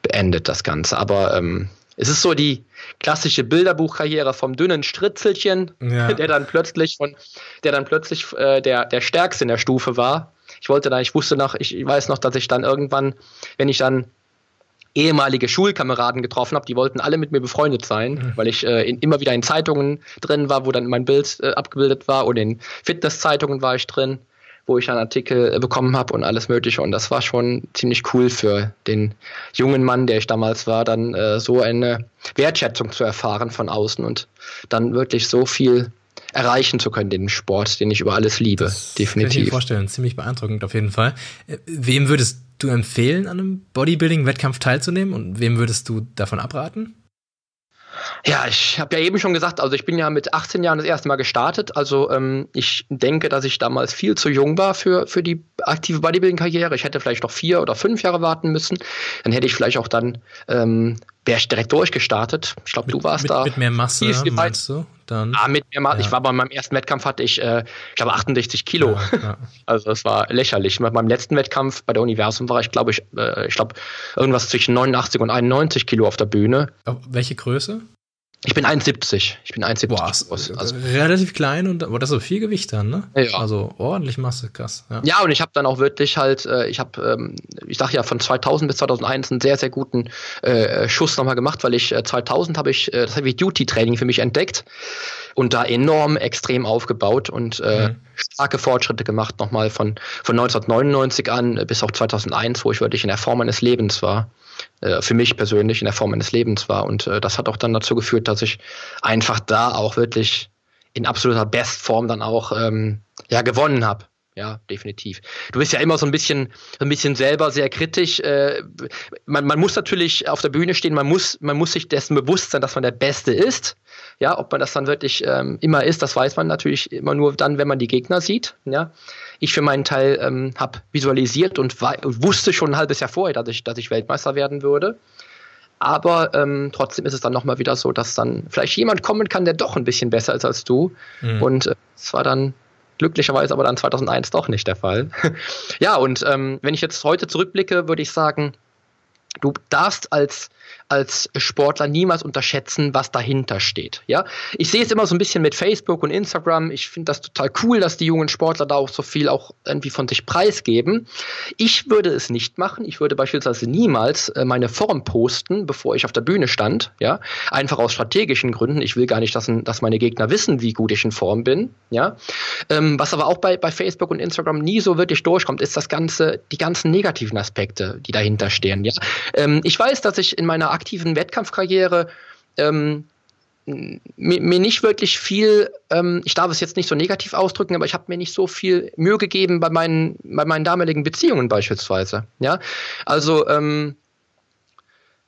beendet, das Ganze. Aber ähm, es ist so die klassische Bilderbuchkarriere vom dünnen Stritzelchen, ja. der dann plötzlich von, der dann plötzlich äh, der, der Stärkste in der Stufe war. Ich wollte da, ich wusste noch, ich weiß noch, dass ich dann irgendwann, wenn ich dann ehemalige Schulkameraden getroffen habe, die wollten alle mit mir befreundet sein, mhm. weil ich äh, in, immer wieder in Zeitungen drin war, wo dann mein Bild äh, abgebildet war und in Fitnesszeitungen war ich drin. wo ich einen Artikel bekommen habe und alles Mögliche. Und das war schon ziemlich cool für den jungen Mann, der ich damals war, dann äh, so eine Wertschätzung zu erfahren von außen und dann wirklich so viel erreichen zu können, den Sport, den ich über alles liebe. Das definitiv. Kann ich mir vorstellen, ziemlich beeindruckend auf jeden Fall. Äh, wem würdest du empfehlen, an einem Bodybuilding-Wettkampf teilzunehmen und wem würdest du davon abraten? Ja, ich habe ja eben schon gesagt, also ich bin ja mit 18 Jahren das erste Mal gestartet. Also ähm, ich denke, dass ich damals viel zu jung war für, für die aktive Bodybuilding-Karriere. Ich hätte vielleicht noch vier oder fünf Jahre warten müssen. Dann hätte ich vielleicht auch dann ähm, wäre ich direkt durchgestartet. Ich glaube, du warst mit, da. Mit mehr Masse, viel, viel meinst du? Dann, ah, mit Masse. Ja. Ich war bei meinem ersten Wettkampf hatte ich, äh, ich glaube, 68 Kilo. Ja, ja. Also das war lächerlich. Bei meinem letzten Wettkampf bei der Universum war ich, glaube ich, äh, ich glaube, irgendwas zwischen 89 und 91 Kilo auf der Bühne. Welche Größe? Ich bin 1,70. Ich bin 1,70 Boah, groß. Also, relativ klein und aber das ist so viel Gewicht dann, ne? Ja. Also ordentlich Masse, krass. Ja, ja und ich habe dann auch wirklich halt, äh, ich habe, ähm, ich sag ja, von 2000 bis 2001 einen sehr, sehr guten äh, Schuss nochmal gemacht, weil ich äh, 2000 habe ich äh, das Heavy Duty Training für mich entdeckt und da enorm extrem aufgebaut und äh, mhm. starke Fortschritte gemacht, nochmal von, von 1999 an bis auch 2001, wo ich wirklich in der Form meines Lebens war. Äh, für mich persönlich in der Form meines Lebens war. Und äh, das hat auch dann dazu geführt, dass ich einfach da auch wirklich in absoluter Bestform dann auch ähm, ja, gewonnen habe. Ja, definitiv. Du bist ja immer so ein bisschen, ein bisschen selber sehr kritisch. Äh, man, man muss natürlich auf der Bühne stehen, man muss, man muss sich dessen bewusst sein, dass man der Beste ist. Ja, ob man das dann wirklich ähm, immer ist, das weiß man natürlich immer nur dann, wenn man die Gegner sieht. Ja, ich für meinen Teil ähm, habe visualisiert und wusste schon ein halbes Jahr vorher, dass ich, dass ich Weltmeister werden würde. Aber ähm, trotzdem ist es dann nochmal wieder so, dass dann vielleicht jemand kommen kann, der doch ein bisschen besser ist als du. Mhm. Und äh, es äh, war dann glücklicherweise aber dann 2001 doch nicht der Fall. ja, und ähm, wenn ich jetzt heute zurückblicke, würde ich sagen, du darfst als als Sportler niemals unterschätzen, was dahinter steht. Ja, ich sehe es immer so ein bisschen mit Facebook und Instagram. Ich finde das total cool, dass die jungen Sportler da auch so viel auch irgendwie von sich preisgeben. Ich würde es nicht machen. Ich würde beispielsweise niemals äh, meine Form posten, bevor ich auf der Bühne stand. Ja, einfach aus strategischen Gründen. Ich will gar nicht, dass, dass meine Gegner wissen, wie gut ich in Form bin. Ja, ähm, was aber auch bei, bei Facebook und Instagram nie so wirklich durchkommt, ist das ganze, die ganzen negativen Aspekte, die dahinter stehen. Ja, ähm, ich weiß, dass ich in meiner aktiven Wettkampfkarriere ähm, mir, mir, nicht wirklich viel, ähm, ich darf es jetzt nicht so negativ ausdrücken, aber ich habe mir nicht so viel Mühe gegeben bei meinen, bei meinen damaligen Beziehungen beispielsweise. Ja, also ähm,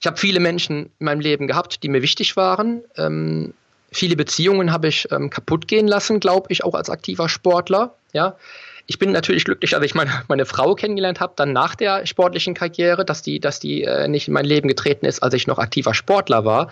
ich habe viele Menschen in meinem Leben gehabt, die mir wichtig waren. Ähm, viele Beziehungen habe ich ähm, kaputt gehen lassen, glaube ich, auch als aktiver Sportler. Ja, ich bin natürlich glücklich, dass ich meine, meine Frau kennengelernt habe, dann nach der sportlichen Karriere, dass die, dass die äh, nicht in mein Leben getreten ist, als ich noch aktiver Sportler war.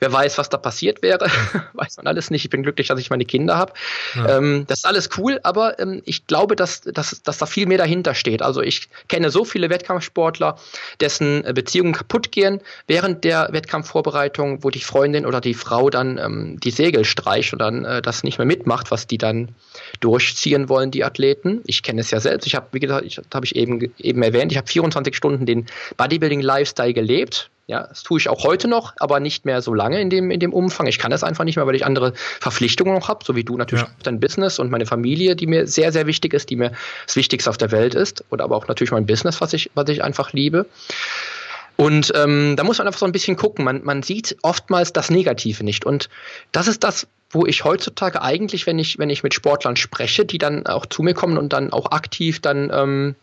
Wer weiß, was da passiert wäre, weiß man alles nicht. Ich bin glücklich, dass ich meine Kinder habe. Ja. Ähm, das ist alles cool, aber ähm, ich glaube, dass, dass, dass da viel mehr dahinter steht. Also ich kenne so viele Wettkampfsportler, dessen äh, Beziehungen kaputt gehen während der Wettkampfvorbereitung, wo die Freundin oder die Frau dann ähm, die Segel streicht und dann äh, das nicht mehr mitmacht, was die dann durchziehen wollen, die Athleten. Ich kenne es ja selbst. Ich habe, wie gesagt, habe ich eben, eben erwähnt, ich habe 24 Stunden den Bodybuilding-Lifestyle gelebt ja, das tue ich auch heute noch, aber nicht mehr so lange in dem, in dem Umfang. Ich kann das einfach nicht mehr, weil ich andere Verpflichtungen noch habe, so wie du natürlich ja. dein Business und meine Familie, die mir sehr, sehr wichtig ist, die mir das Wichtigste auf der Welt ist. Oder aber auch natürlich mein Business, was ich, was ich einfach liebe. Und ähm, da muss man einfach so ein bisschen gucken. Man, man sieht oftmals das Negative nicht. Und das ist das, wo ich heutzutage eigentlich, wenn ich, wenn ich mit Sportlern spreche, die dann auch zu mir kommen und dann auch aktiv dann ähm,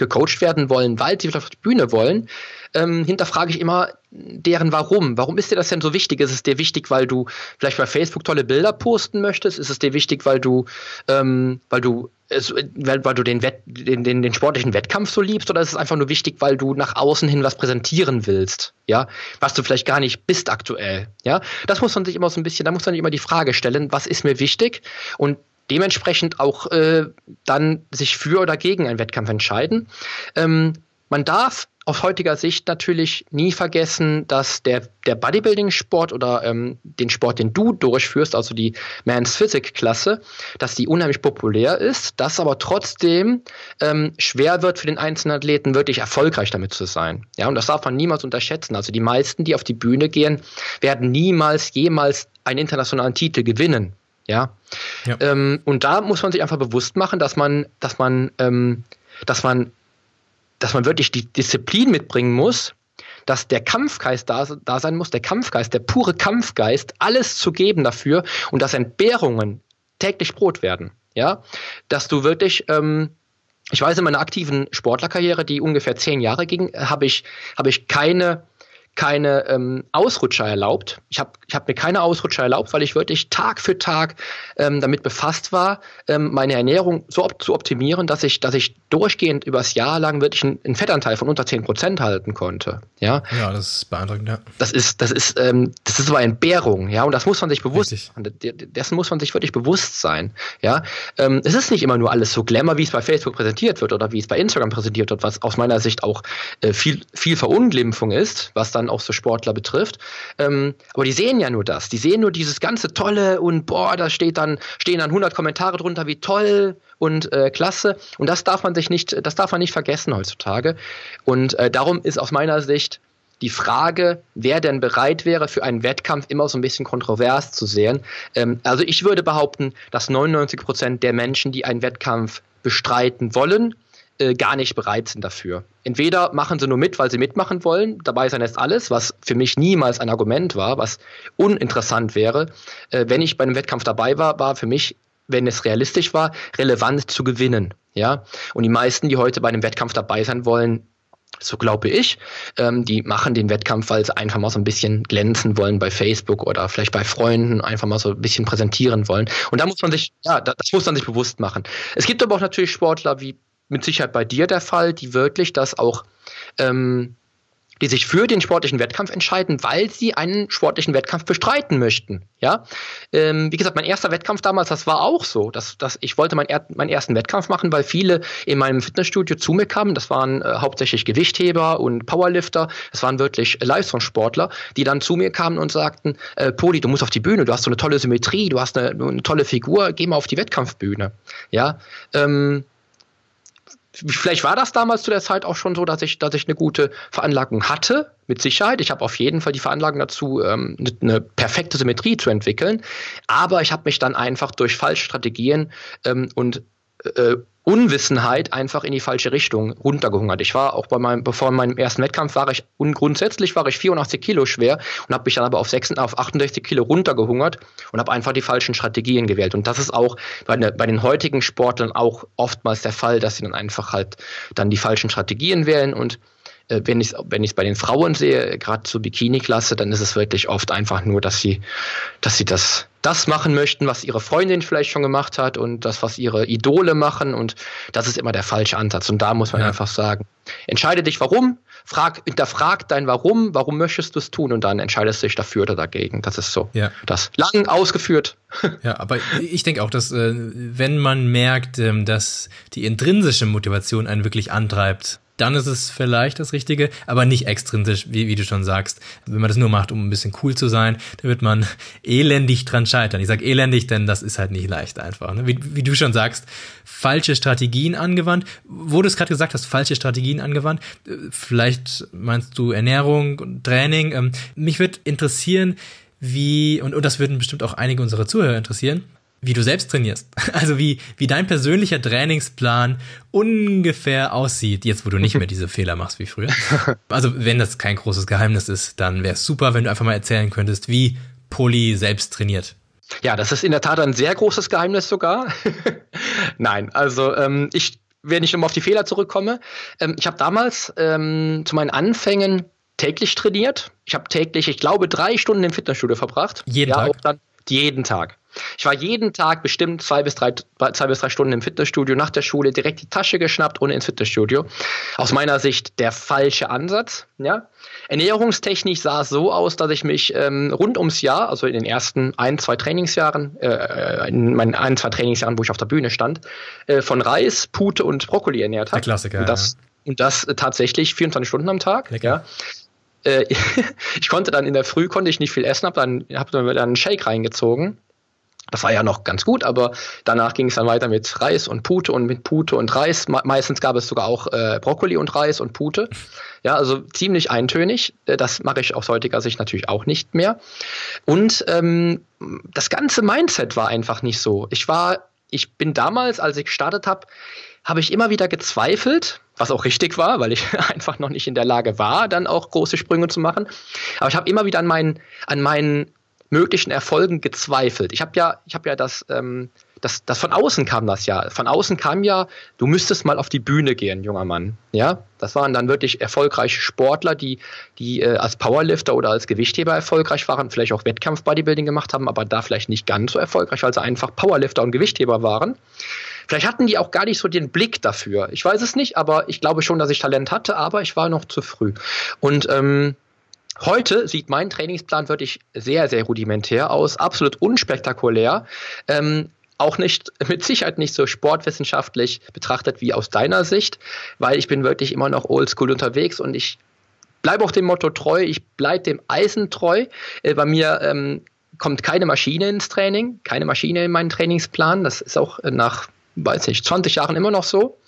gecoacht werden wollen, weil sie auf die Bühne wollen, ähm, hinterfrage ich immer deren Warum. Warum ist dir das denn so wichtig? Ist es dir wichtig, weil du vielleicht bei Facebook tolle Bilder posten möchtest? Ist es dir wichtig, weil du, ähm, weil du es, weil, weil du den, Wett, den, den, den sportlichen Wettkampf so liebst oder ist es einfach nur wichtig, weil du nach außen hin was präsentieren willst, ja, was du vielleicht gar nicht bist aktuell, ja? Das muss man sich immer so ein bisschen, da muss man sich immer die Frage stellen, was ist mir wichtig und dementsprechend auch äh, dann sich für oder gegen einen Wettkampf entscheiden. Ähm, man darf aus heutiger Sicht natürlich nie vergessen, dass der, der Bodybuilding-Sport oder ähm, den Sport, den du durchführst, also die Men's Physik-Klasse, dass die unheimlich populär ist, dass aber trotzdem ähm, schwer wird für den einzelnen Athleten wirklich erfolgreich damit zu sein. Ja, und das darf man niemals unterschätzen. Also die meisten, die auf die Bühne gehen, werden niemals jemals einen internationalen Titel gewinnen. Ja. ja. Ähm, und da muss man sich einfach bewusst machen, dass man, dass man, ähm, dass man, dass man wirklich die Disziplin mitbringen muss, dass der Kampfgeist da, da sein muss, der Kampfgeist, der pure Kampfgeist, alles zu geben dafür und dass Entbehrungen täglich Brot werden. Ja, dass du wirklich, ähm, ich weiß in meiner aktiven Sportlerkarriere, die ungefähr zehn Jahre ging, habe ich, habe ich keine keine ähm, Ausrutscher erlaubt. Ich habe ich hab mir keine Ausrutscher erlaubt, weil ich wirklich Tag für Tag ähm, damit befasst war, ähm, meine Ernährung so op zu optimieren, dass ich, dass ich durchgehend übers Jahr lang wirklich einen, einen Fettanteil von unter 10 Prozent halten konnte. Ja, ja das ist beeindruckend, ja. Das ist, das ist, ähm, das ist aber Entbehrung, ja, und das muss man sich bewusst, dessen muss man sich wirklich bewusst sein, ja. Ähm, es ist nicht immer nur alles so glamour, wie es bei Facebook präsentiert wird oder wie es bei Instagram präsentiert wird, was aus meiner Sicht auch äh, viel, viel Verunglimpfung ist, was dann auch so Sportler betrifft. Ähm, aber die sehen ja nur das. Die sehen nur dieses ganze Tolle und boah, da steht dann, stehen dann 100 Kommentare drunter, wie toll und äh, klasse. Und das darf man sich nicht, das darf man nicht vergessen heutzutage. Und äh, darum ist aus meiner Sicht die Frage, wer denn bereit wäre, für einen Wettkampf immer so ein bisschen kontrovers zu sehen. Ähm, also ich würde behaupten, dass 99 Prozent der Menschen, die einen Wettkampf bestreiten wollen, äh, gar nicht bereit sind dafür. Entweder machen sie nur mit, weil sie mitmachen wollen, dabei sein ist alles, was für mich niemals ein Argument war, was uninteressant wäre. Äh, wenn ich bei einem Wettkampf dabei war, war für mich, wenn es realistisch war, relevant zu gewinnen. Ja? Und die meisten, die heute bei einem Wettkampf dabei sein wollen, so glaube ich. Ähm, die machen den Wettkampf, weil sie einfach mal so ein bisschen glänzen wollen bei Facebook oder vielleicht bei Freunden, einfach mal so ein bisschen präsentieren wollen. Und da muss man sich, ja, das muss man sich bewusst machen. Es gibt aber auch natürlich Sportler wie mit Sicherheit bei dir der Fall, die wirklich das auch ähm, die sich für den sportlichen Wettkampf entscheiden, weil sie einen sportlichen Wettkampf bestreiten möchten. Ja, ähm, wie gesagt, mein erster Wettkampf damals, das war auch so, dass, dass ich wollte mein er meinen ersten Wettkampf machen, weil viele in meinem Fitnessstudio zu mir kamen. Das waren äh, hauptsächlich Gewichtheber und Powerlifter. Das waren wirklich Leistungssportler, die dann zu mir kamen und sagten: äh, Poli, du musst auf die Bühne, du hast so eine tolle Symmetrie, du hast eine, eine tolle Figur, geh mal auf die Wettkampfbühne. Ja. Ähm, Vielleicht war das damals zu der Zeit auch schon so, dass ich, dass ich eine gute Veranlagung hatte, mit Sicherheit. Ich habe auf jeden Fall die Veranlagung dazu, ähm, eine perfekte Symmetrie zu entwickeln. Aber ich habe mich dann einfach durch falsche Strategien ähm, und äh, Unwissenheit einfach in die falsche Richtung runtergehungert. Ich war auch bei meinem, bevor meinem ersten Wettkampf war ich, und grundsätzlich war ich 84 Kilo schwer und habe mich dann aber auf, 6, auf 68 Kilo runtergehungert und habe einfach die falschen Strategien gewählt. Und das ist auch bei, ne, bei den heutigen Sportlern auch oftmals der Fall, dass sie dann einfach halt dann die falschen Strategien wählen und äh, wenn ich es wenn bei den Frauen sehe, gerade zur Bikini-Klasse, dann ist es wirklich oft einfach nur, dass sie, dass sie das, das machen möchten, was ihre Freundin vielleicht schon gemacht hat und das, was ihre Idole machen. Und das ist immer der falsche Ansatz. Und da muss man ja. einfach sagen, entscheide dich warum, frag, hinterfrag dein Warum, warum möchtest du es tun und dann entscheidest du dich dafür oder dagegen. Das ist so. Ja. Das lang ausgeführt. Ja, aber ich denke auch, dass äh, wenn man merkt, ähm, dass die intrinsische Motivation einen wirklich antreibt, dann ist es vielleicht das Richtige, aber nicht extrinsisch, wie, wie du schon sagst. Wenn man das nur macht, um ein bisschen cool zu sein, dann wird man elendig dran scheitern. Ich sage elendig, denn das ist halt nicht leicht einfach. Ne? Wie, wie du schon sagst, falsche Strategien angewandt. Wo du es gerade gesagt hast, falsche Strategien angewandt. Äh, vielleicht meinst du Ernährung und Training. Ähm, mich würde interessieren, wie, und, und das würden bestimmt auch einige unserer Zuhörer interessieren, wie du selbst trainierst. Also wie, wie dein persönlicher Trainingsplan ungefähr aussieht, jetzt wo du nicht mehr diese Fehler machst wie früher. Also wenn das kein großes Geheimnis ist, dann wäre es super, wenn du einfach mal erzählen könntest, wie Poli selbst trainiert. Ja, das ist in der Tat ein sehr großes Geheimnis sogar. Nein, also ähm, ich, wenn ich nochmal auf die Fehler zurückkomme, ähm, ich habe damals ähm, zu meinen Anfängen täglich trainiert. Ich habe täglich, ich glaube, drei Stunden im Fitnessstudio verbracht. Jeden ja, Tag? Dann jeden Tag. Ich war jeden Tag bestimmt zwei bis, drei, zwei bis drei Stunden im Fitnessstudio, nach der Schule direkt die Tasche geschnappt und ins Fitnessstudio. Aus meiner Sicht der falsche Ansatz. Ja? Ernährungstechnisch sah es so aus, dass ich mich ähm, rund ums Jahr, also in den ersten ein, zwei Trainingsjahren, äh, in meinen ein, zwei Trainingsjahren, wo ich auf der Bühne stand, äh, von Reis, Pute und Brokkoli ernährt habe. Der Klassiker. Und das, ja. und das äh, tatsächlich 24 Stunden am Tag. Lecker. Ja? Äh, ich konnte dann in der Früh konnte ich nicht viel essen, habe dann, hab dann einen Shake reingezogen Das war ja noch ganz gut, aber danach ging es dann weiter mit Reis und Pute und mit Pute und Reis. meistens gab es sogar auch äh, Brokkoli und Reis und Pute. Ja, also ziemlich eintönig. Äh, das mache ich aus heutiger Sicht natürlich auch nicht mehr. Und ähm, das ganze Mindset war einfach nicht so. Ich war, ich bin damals, als ich gestartet habe, habe ich immer wieder gezweifelt, was auch richtig war, weil ich einfach noch nicht in der Lage war, dann auch große Sprünge zu machen. Aber ich habe immer wieder an meinen, an meinen möglichen Erfolgen gezweifelt. Ich habe ja, ich habe ja das, ähm, das, das von außen kam das ja. Von außen kam ja, du müsstest mal auf die Bühne gehen, junger Mann. Ja, das waren dann wirklich erfolgreiche Sportler, die, die äh, als Powerlifter oder als Gewichtheber erfolgreich waren, vielleicht auch Wettkampf-Bodybuilding gemacht haben, aber da vielleicht nicht ganz so erfolgreich, weil sie einfach Powerlifter und Gewichtheber waren. Vielleicht hatten die auch gar nicht so den Blick dafür. Ich weiß es nicht, aber ich glaube schon, dass ich Talent hatte, aber ich war noch zu früh. Und ähm, Heute sieht mein Trainingsplan wirklich sehr, sehr rudimentär aus, absolut unspektakulär. Ähm, auch nicht, mit Sicherheit nicht so sportwissenschaftlich betrachtet wie aus deiner Sicht, weil ich bin wirklich immer noch oldschool unterwegs und ich bleibe auch dem Motto treu, ich bleibe dem Eisen treu. Äh, bei mir ähm, kommt keine Maschine ins Training, keine Maschine in meinen Trainingsplan. Das ist auch nach, weiß nicht, 20 Jahren immer noch so.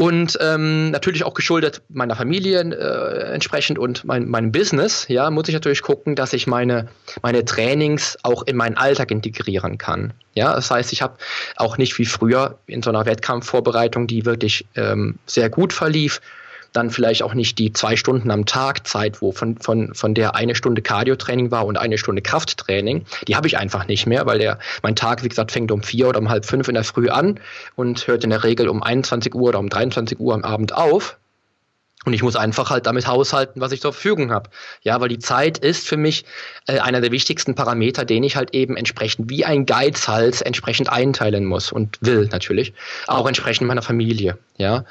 Und ähm, natürlich auch geschuldet meiner Familie äh, entsprechend und mein, meinem Business, ja, muss ich natürlich gucken, dass ich meine, meine Trainings auch in meinen Alltag integrieren kann. Ja, das heißt, ich habe auch nicht wie früher in so einer Wettkampfvorbereitung, die wirklich ähm, sehr gut verlief, dann vielleicht auch nicht die zwei Stunden am Tag Zeit, wo von, von, von der eine Stunde Cardio-Training war und eine Stunde Krafttraining. Die habe ich einfach nicht mehr, weil der, mein Tag, wie gesagt, fängt um vier oder um halb fünf in der Früh an und hört in der Regel um 21 Uhr oder um 23 Uhr am Abend auf. Und ich muss einfach halt damit haushalten, was ich zur Verfügung habe. Ja, weil die Zeit ist für mich äh, einer der wichtigsten Parameter, den ich halt eben entsprechend wie ein Geizhals entsprechend einteilen muss und will natürlich. Auch entsprechend meiner Familie. Ja.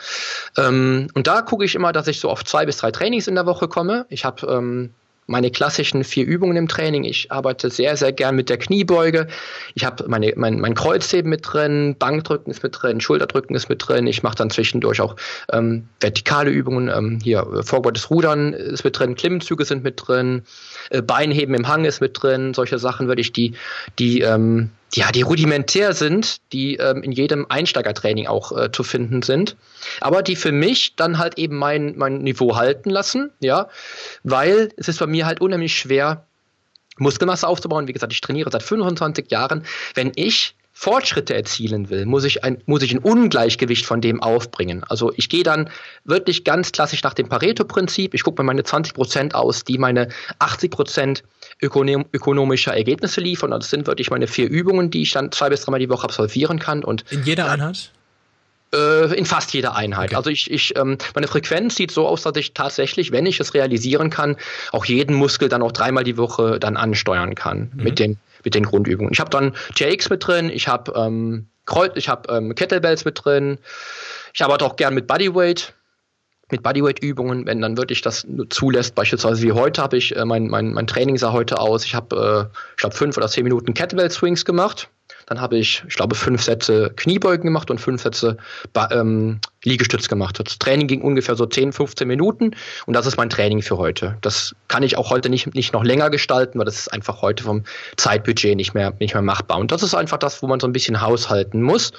Ähm, und da gucke ich immer, dass ich so auf zwei bis drei Trainings in der Woche komme. Ich habe ähm, meine klassischen vier Übungen im Training. Ich arbeite sehr, sehr gern mit der Kniebeuge. Ich habe meine, mein, mein Kreuzheben mit drin, Bankdrücken ist mit drin, Schulterdrücken ist mit drin. Ich mache dann zwischendurch auch ähm, vertikale Übungen. Ähm, hier, äh, vorgebautes Rudern ist mit drin, Klimmzüge sind mit drin, äh, Beinheben im Hang ist mit drin. Solche Sachen würde ich die, die ähm, ja, die rudimentär sind, die ähm, in jedem Einsteigertraining auch äh, zu finden sind, aber die für mich dann halt eben mein, mein Niveau halten lassen, ja, weil es ist bei mir halt unheimlich schwer, Muskelmasse aufzubauen. Wie gesagt, ich trainiere seit 25 Jahren. Wenn ich Fortschritte erzielen will, muss ich ein, muss ich ein Ungleichgewicht von dem aufbringen. Also ich gehe dann wirklich ganz klassisch nach dem Pareto-Prinzip. Ich gucke mir meine 20 Prozent aus, die meine 80 Prozent ökonom ökonomischer Ergebnisse liefern. das sind wirklich meine vier Übungen, die ich dann zwei bis dreimal die Woche absolvieren kann. Und in jeder Einheit? Äh, in fast jeder Einheit. Okay. Also ich, ich ähm, meine Frequenz sieht so aus, dass ich tatsächlich, wenn ich es realisieren kann, auch jeden Muskel dann auch dreimal die Woche dann ansteuern kann mhm. mit den mit den Grundübungen. Ich habe dann TX mit drin, ich habe ähm, Kreuz, ich habe ähm, Kettlebells mit drin. Ich arbeite auch gern mit Bodyweight mit Bodyweight-Übungen, wenn dann wirklich das zulässt. Beispielsweise wie heute habe ich, äh, mein, mein, mein Training sah heute aus, ich habe, äh, ich glaube, fünf oder zehn Minuten Kettlebell-Swings gemacht. Dann habe ich, ich glaube, fünf Sätze Kniebeugen gemacht und fünf Sätze ähm, Liegestütz gemacht. Das Training ging ungefähr so 10, 15 Minuten und das ist mein Training für heute. Das kann ich auch heute nicht, nicht noch länger gestalten, weil das ist einfach heute vom Zeitbudget nicht mehr, nicht mehr machbar. Und das ist einfach das, wo man so ein bisschen haushalten muss.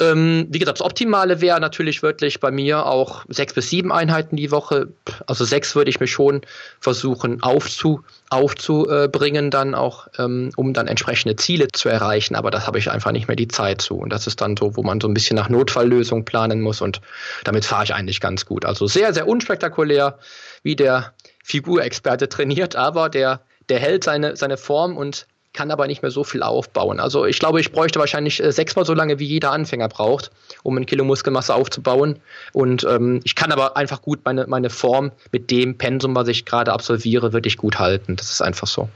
Ähm, wie gesagt, das Optimale wäre natürlich wirklich bei mir auch sechs bis sieben Einheiten die Woche. Also sechs würde ich mir schon versuchen aufzu, aufzubringen, dann auch, ähm, um dann entsprechende Ziele zu erreichen. Aber das habe ich einfach nicht mehr die Zeit zu. Und das ist dann so, wo man so ein bisschen nach Notfalllösung planen muss. Und damit fahre ich eigentlich ganz gut. Also sehr, sehr unspektakulär, wie der Figurexperte trainiert, aber der, der hält seine, seine Form und kann aber nicht mehr so viel aufbauen. Also ich glaube, ich bräuchte wahrscheinlich äh, sechsmal so lange, wie jeder Anfänger braucht, um ein Kilo Muskelmasse aufzubauen. Und ähm, ich kann aber einfach gut meine, meine Form mit dem Pensum, was ich gerade absolviere, wirklich gut halten. Das ist einfach so.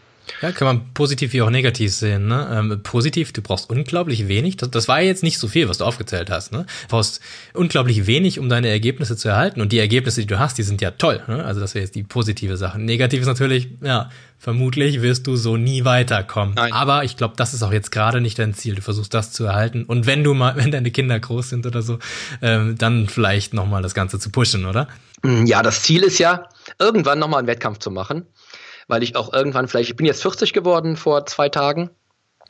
Ja, kann man positiv wie auch negativ sehen. Ne? Ähm, positiv, du brauchst unglaublich wenig. Das, das war jetzt nicht so viel, was du aufgezählt hast. Ne? Du brauchst unglaublich wenig, um deine Ergebnisse zu erhalten. Und die Ergebnisse, die du hast, die sind ja toll. Ne? Also das wäre jetzt die positive Sache. Negativ ist natürlich, ja, vermutlich wirst du so nie weiterkommen. Nein. Aber ich glaube, das ist auch jetzt gerade nicht dein Ziel. Du versuchst das zu erhalten. Und wenn du mal, wenn deine Kinder groß sind oder so, ähm, dann vielleicht nochmal das Ganze zu pushen, oder? Ja, das Ziel ist ja, irgendwann nochmal einen Wettkampf zu machen weil ich auch irgendwann vielleicht, ich bin jetzt 40 geworden vor zwei Tagen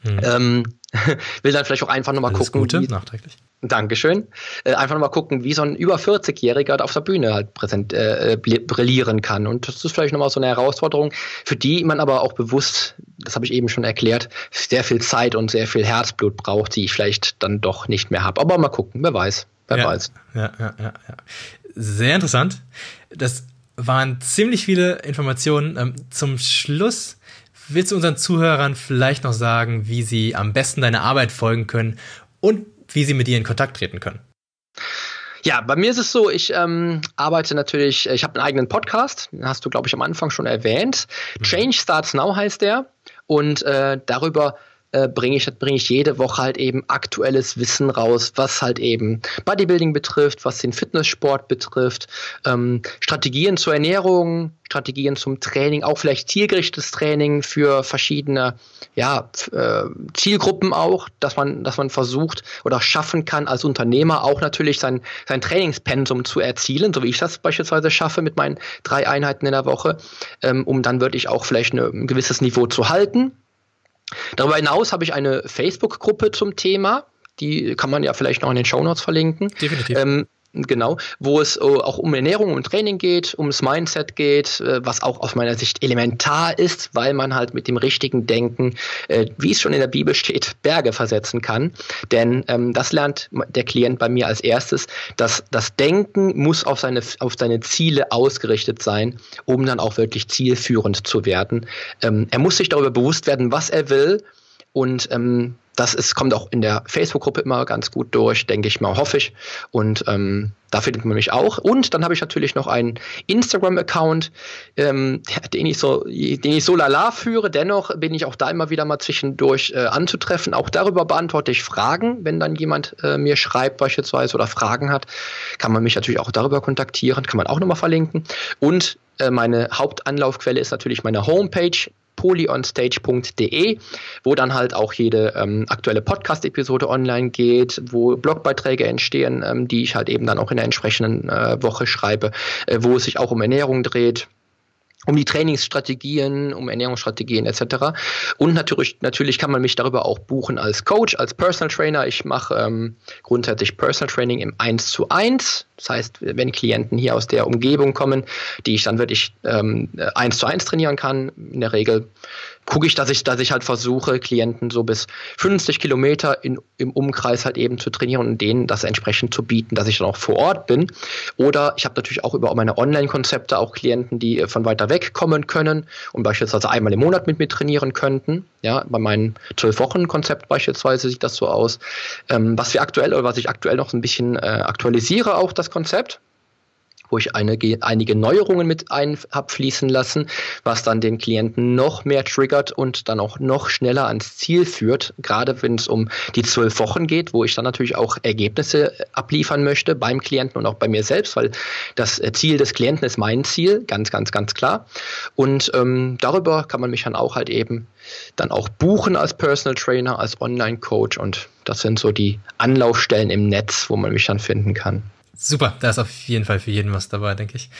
Mhm. Ähm, will dann vielleicht auch einfach nochmal gucken. Gute, wie, nachträglich. Dankeschön. Äh, einfach nochmal gucken, wie so ein über 40-Jähriger auf der Bühne halt präsent, äh, brillieren kann. Und das ist vielleicht nochmal so eine Herausforderung, für die man aber auch bewusst, das habe ich eben schon erklärt, sehr viel Zeit und sehr viel Herzblut braucht, die ich vielleicht dann doch nicht mehr habe. Aber mal gucken, wer weiß. Wer ja, weiß. Ja, ja, ja, ja. Sehr interessant. Das waren ziemlich viele Informationen. Ähm, zum Schluss willst du unseren Zuhörern vielleicht noch sagen, wie sie am besten deiner Arbeit folgen können und wie sie mit dir in Kontakt treten können. Ja, bei mir ist es so, ich ähm, arbeite natürlich, ich habe einen eigenen Podcast, den hast du, glaube ich, am Anfang schon erwähnt. Mhm. Change Starts Now heißt der. Und äh, darüber äh, bringe ich, bring ich jede Woche halt eben aktuelles Wissen raus, was halt eben Bodybuilding betrifft, was den Fitnesssport betrifft, ähm, Strategien zur Ernährung, Strategien zum Training, auch vielleicht zielgerichtetes Training für verschiedene ja, äh, Zielgruppen auch, dass man, dass man versucht oder schaffen kann, als Unternehmer auch natürlich sein, sein Trainingspensum zu erzielen, so wie ich das beispielsweise schaffe mit meinen drei Einheiten in der Woche, ähm, um dann wirklich auch vielleicht eine, ein gewisses Niveau zu halten Darüber hinaus habe ich eine Facebook-Gruppe zum Thema. Die kann man ja vielleicht noch in den Show Notes verlinken. Definitiv. Ähm, Genau, wo es äh, auch um Ernährung und Training geht, ums Mindset geht, äh, was auch aus meiner Sicht elementar ist, weil man halt mit dem richtigen Denken, äh, wie es schon in der Bibel steht, Berge versetzen kann. Denn ähm, das lernt der Klient bei mir als erstes, dass das Denken muss auf seine, auf seine Ziele ausgerichtet sein, um dann auch wirklich zielführend zu werden. Ähm, er muss sich darüber bewusst werden, was er will und ähm, das ist, kommt auch in der Facebook-Gruppe immer ganz gut durch, denke ich mal, hoffe ich. Und ähm, da findet man mich auch. Und dann habe ich natürlich noch einen Instagram-Account, ähm, den ich so, den ich so lala führe. Dennoch bin ich auch da immer wieder mal zwischendurch äh, anzutreffen. Auch darüber beantworte ich Fragen, wenn dann jemand äh, mir schreibt beispielsweise oder Fragen hat, kann man mich natürlich auch darüber kontaktieren, kann man auch nochmal verlinken. Und äh, meine Hauptanlaufquelle ist natürlich meine Homepage polyonstage.de, wo dann halt auch jede ähm, aktuelle Podcast-Episode online geht, wo Blogbeiträge entstehen, ähm, die ich halt eben dann auch in der entsprechenden äh, Woche schreibe, äh, wo es sich auch um Ernährung dreht um die Trainingsstrategien, um Ernährungsstrategien etc. Und natürlich, natürlich kann man mich darüber auch buchen als Coach, als Personal Trainer. Ich mache ähm, grundsätzlich Personal Training im 1 zu 1. Das heißt, wenn Klienten hier aus der Umgebung kommen, die ich dann wirklich ähm, 1 zu 1 trainieren kann, in der Regel gucke ich, dass ich, dass ich halt versuche, Klienten so bis 50 Kilometer in, im Umkreis halt eben zu trainieren und denen das entsprechend zu bieten, dass ich dann auch vor Ort bin. Oder ich habe natürlich auch über meine Online-Konzepte auch Klienten, die von weiter weg kommen können und beispielsweise einmal im Monat mit mir trainieren könnten. Ja, bei meinem 12-Wochen-Konzept beispielsweise sieht das so aus. Ähm, was wir aktuell oder was ich aktuell noch ein bisschen äh, aktualisiere, auch das Konzept wo ich einige, einige Neuerungen mit ein habe fließen lassen, was dann den Klienten noch mehr triggert und dann auch noch schneller ans Ziel führt, gerade wenn es um die zwölf Wochen geht, wo ich dann natürlich auch Ergebnisse abliefern möchte beim Klienten und auch bei mir selbst, weil das Ziel des Klienten ist mein Ziel, ganz, ganz, ganz klar. Und ähm, darüber kann man mich dann auch halt eben dann auch buchen als Personal Trainer, als Online-Coach und das sind so die Anlaufstellen im Netz, wo man mich dann finden kann. Super, da ist auf jeden Fall für jeden was dabei, denke ich.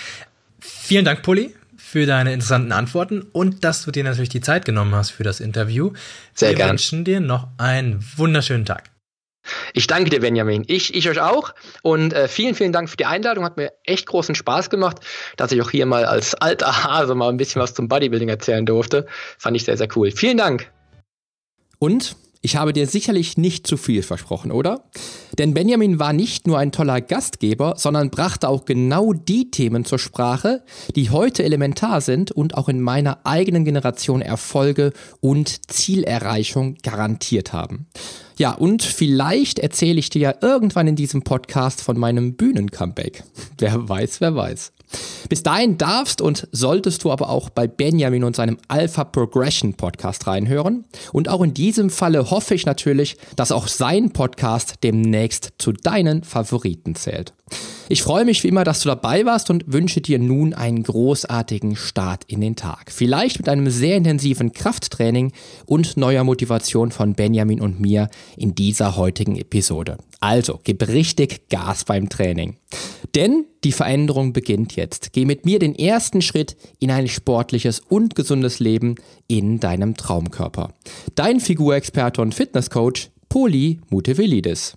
Vielen Dank, Pulli, für deine interessanten Antworten und dass du dir natürlich die Zeit genommen hast für das Interview. Sehr gerne. Wir wünschen dir noch einen wunderschönen Tag. Ich danke dir, Benjamin. Ich, ich euch auch. Und äh, vielen, vielen Dank für die Einladung. Hat mir echt großen Spaß gemacht, dass ich auch hier mal als alter Hase mal ein bisschen was zum Bodybuilding erzählen durfte. Fand ich sehr, sehr cool. Vielen Dank. Und ich habe dir sicherlich nicht zu viel versprochen, oder? Denn Benjamin war nicht nur ein toller Gastgeber, sondern brachte auch genau die Themen zur Sprache, die heute elementar sind und auch in meiner eigenen Generation Erfolge und Zielerreichung garantiert haben. Ja, und vielleicht erzähle ich dir ja irgendwann in diesem Podcast von meinem Bühnencomeback. Wer weiß, wer weiß. Bis dahin darfst und solltest du aber auch bei Benjamin und seinem Alpha Progression Podcast reinhören. Und auch in diesem Falle hoffe ich natürlich, dass auch sein Podcast demnächst zu deinen Favoriten zählt. Ich freue mich wie immer, dass du dabei warst und wünsche dir nun einen großartigen Start in den Tag. Vielleicht mit einem sehr intensiven Krafttraining und neuer Motivation von Benjamin und mir in dieser heutigen Episode. Also, gib richtig Gas beim Training. Denn die Veränderung beginnt jetzt. Geh mit mir den ersten Schritt in ein sportliches und gesundes Leben in deinem Traumkörper. Dein Figurexperte und Fitnesscoach Poli Mutevelidis.